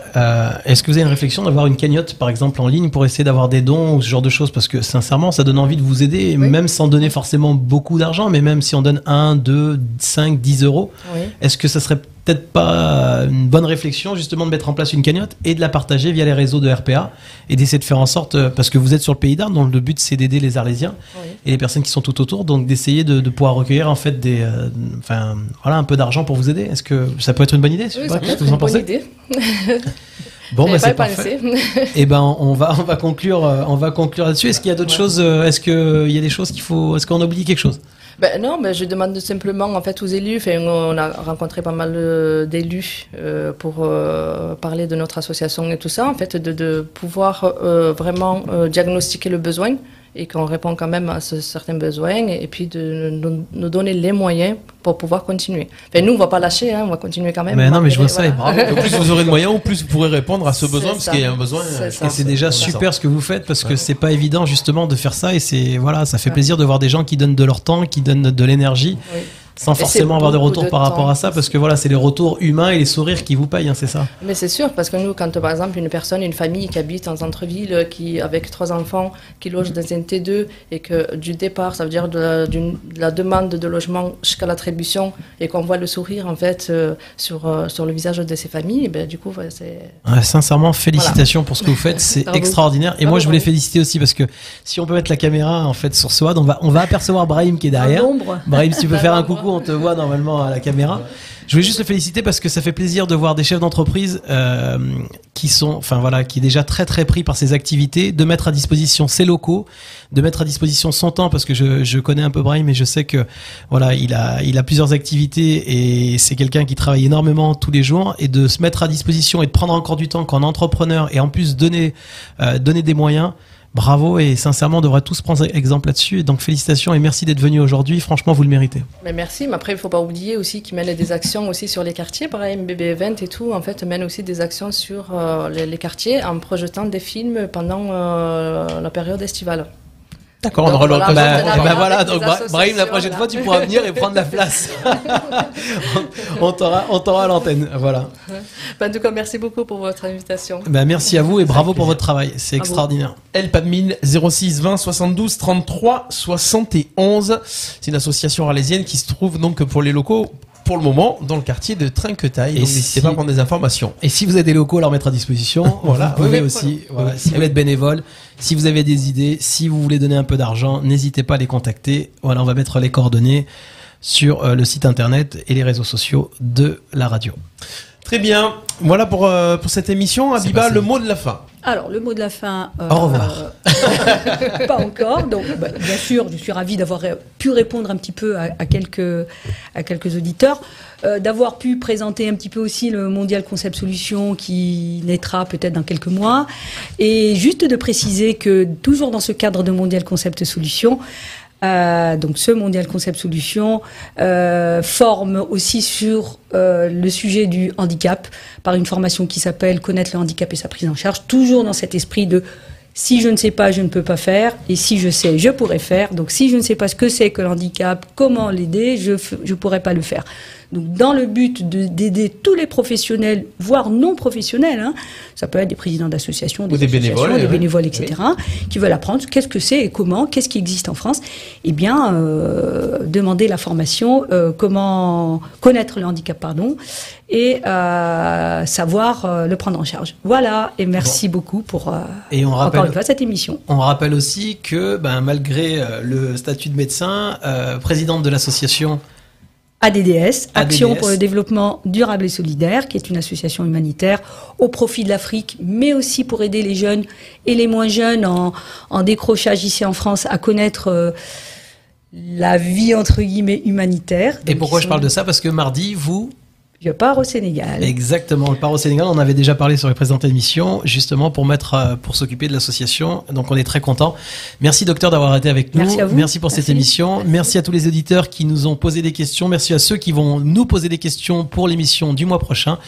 est-ce que vous avez une réflexion d'avoir une cagnotte, par exemple, en ligne pour essayer d'avoir des dons ou ce genre de choses? Parce que sincèrement, ça donne envie de vous aider, Oui. même sans donner forcément beaucoup d'argent, mais même si on donne 1, 2, 5, 10 euros, Oui. est-ce que ça serait peut-être pas une bonne réflexion justement de mettre en place une cagnotte et de la partager via les réseaux de RPA et d'essayer de faire en sorte, euh, parce que vous êtes sur le pays d'Arles, dont le but c'est d'aider les Arlésiens Oui. et les personnes qui sont tout autour, donc d'essayer de, de pouvoir recueillir en fait des, euh, enfin voilà, un peu d'argent pour vous aider. Est-ce que ça peut être une bonne idée Oui, ça peut que être vous en une bonne pensez? idée. Bon, bah, c'est parfait. pensé. Eh ben, on va, on va conclure, euh, on va conclure là-dessus. Est-ce qu'il y a d'autres Ouais. choses euh, Est-ce que il y a des choses qu'il faut Est-ce qu'on oublie quelque chose? Ben non, ben je demande simplement en fait aux élus. Enfin, on a rencontré pas mal euh, d'élus euh, pour euh, parler de notre association et tout ça. En fait, de, de pouvoir euh, vraiment euh, diagnostiquer le besoin et qu'on répond quand même à ce, certains besoins et, puis de nous, nous donner les moyens pour pouvoir continuer. Enfin, nous, on va pas lâcher, hein, on va continuer quand même. Mais non, mais je vois Malgré- ça, et voilà. bravo. Plus vous aurez de moyens, plus vous pourrez répondre à ce besoin, parce qu'il y a un besoin. Et c'est déjà super ce que vous faites parce que c'est pas évident justement de faire ça et c'est voilà, ça fait plaisir de voir des gens qui donnent de leur temps, qui donnent de l'énergie Oui. Sans forcément avoir de retour de par rapport à ça parce que voilà, c'est les retours humains et les sourires qui vous payent, hein, c'est ça. Mais c'est sûr, parce que nous, quand par exemple une personne, une famille qui habite en centre-ville, qui avec trois enfants, qui loge dans un T2, et que du départ, ça veut dire de la, d'une- de la demande de logement jusqu'à l'attribution, et qu'on voit le sourire en fait euh, sur, euh, sur le visage de ces familles, ben, du coup, ouais, c'est. Ouais, sincèrement, félicitations pour ce que vous faites, c'est extraordinaire. Et moi, je voulais féliciter aussi parce que si on peut mettre la caméra en fait sur Swad, on va on va apercevoir Brahim qui est derrière. Brahim, si tu peux faire un coucou, on te voit normalement à la caméra. Je voulais juste le féliciter parce que ça fait plaisir de voir des chefs d'entreprise euh, qui sont, enfin voilà, qui est déjà très très pris par ces activités, de mettre à disposition ses locaux, de mettre à disposition son temps parce que je, je connais un peu Brahim et je sais que voilà, il a il a plusieurs activités et c'est quelqu'un qui travaille énormément tous les jours et de se mettre à disposition et de prendre encore du temps qu'en entrepreneur et en plus donner euh, donner des moyens. Bravo et sincèrement, on devrait tous prendre exemple là-dessus. Donc félicitations et merci d'être venu aujourd'hui. Franchement, vous le méritez. Mais merci, mais après, il ne faut pas oublier aussi qu'ils mènent des actions aussi sur les quartiers, pareil, MBB Event et tout, en fait, mènent aussi des actions sur euh, les, les quartiers en projetant des films pendant euh, la période estivale. D'accord, on aura l'occasion. Bah, avec voilà, donc Bra- Brahim, la prochaine fois, tu pourras venir et prendre la place. on t'aura, on t'aura à l'antenne. Voilà. Ben, en tout cas, merci beaucoup pour votre invitation. Bah, merci à vous et bravo pour votre travail. C'est extraordinaire. Elpadmin 06 20 72 33 71. C'est une association arlésienne qui se trouve donc pour les locaux pour le moment dans le quartier de Trinquetail. Et Donc n'hésitez si- pas à prendre des informations. Et si vous avez des locaux à leur mettre à disposition, voilà, vous pouvez oui, aussi. voilà. Voilà, si vous être bénévole, si vous avez des idées, si vous voulez donner un peu d'argent, n'hésitez pas à les contacter. Voilà, on va mettre les coordonnées sur euh, le site internet et les réseaux sociaux de la radio. Très bien. Voilà pour, euh, pour cette émission. Abiba, le mot de la fin. Alors, le mot de la fin. euh, Au revoir. euh, pas encore. Donc, bah, bien sûr, je suis ravie d'avoir pu répondre un petit peu à, à quelques, à quelques auditeurs, euh, d'avoir pu présenter un petit peu aussi le Mondial Concept Solutions qui naîtra peut-être dans quelques mois. Et juste de préciser que, toujours dans ce cadre de Mondial Concept Solutions, euh, donc ce Mondial Concept Solutions euh, forme aussi sur euh, le sujet du handicap par une formation qui s'appelle Connaître le handicap et sa prise en charge, toujours dans cet esprit de si je ne sais pas, je ne peux pas faire, et si je sais, je pourrais faire. Donc si je ne sais pas ce que c'est que le handicap, comment l'aider, je ne pourrais pas le faire. Donc, dans le but de- d'aider tous les professionnels, voire non professionnels, hein, ça peut être des présidents d'associations, des, Ou des associations, bénévoles, des ouais. bénévoles, etc., qui veulent apprendre qu'est-ce que c'est et comment, qu'est-ce qui existe en France. Eh bien, euh, demander la formation, euh, comment connaître le handicap, pardon, et euh, savoir euh, le prendre en charge. Voilà, et merci beaucoup pour euh, Et on encore une fois cette émission. on rappelle aussi que ben, malgré euh, le statut de médecin, euh, présidente de l'association ADDS, Action ADDS. pour le développement durable et solidaire, qui est une association humanitaire au profit de l'Afrique, mais aussi pour aider les jeunes et les moins jeunes en, en décrochage ici en France à connaître euh, la vie entre guillemets humanitaire. Et pourquoi je parle de ça? Parce que mardi, vous, Je pars au Sénégal. exactement, le part au Sénégal, on avait déjà parlé sur les précédentes émissions, justement pour mettre, euh, pour s'occuper de l'association. Donc on est très content. Merci docteur d'avoir été avec nous. Merci à vous. pour cette Merci. émission. Merci à tous les auditeurs qui nous ont posé des questions. Merci à ceux qui vont nous poser des questions pour l'émission du mois prochain.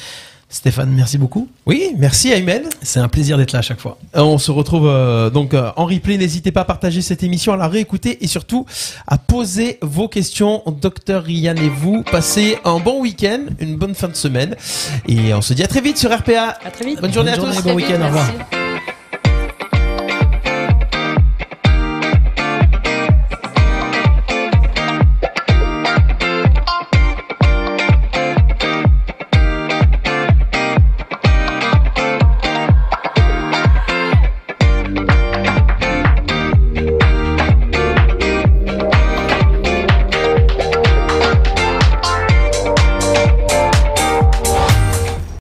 Stéphane, merci beaucoup. Oui, merci Aymen. C'est un plaisir d'être là à chaque fois. Euh, On se retrouve euh, donc euh, en replay. N'hésitez pas à partager cette émission, à la réécouter et surtout à poser vos questions. Docteur Ryan et vous, passez un bon week-end, une bonne fin de semaine et on se dit à très vite sur RPA. À très vite. Bonne journée Bonne à journée, tous. bon week-end, au revoir. Merci.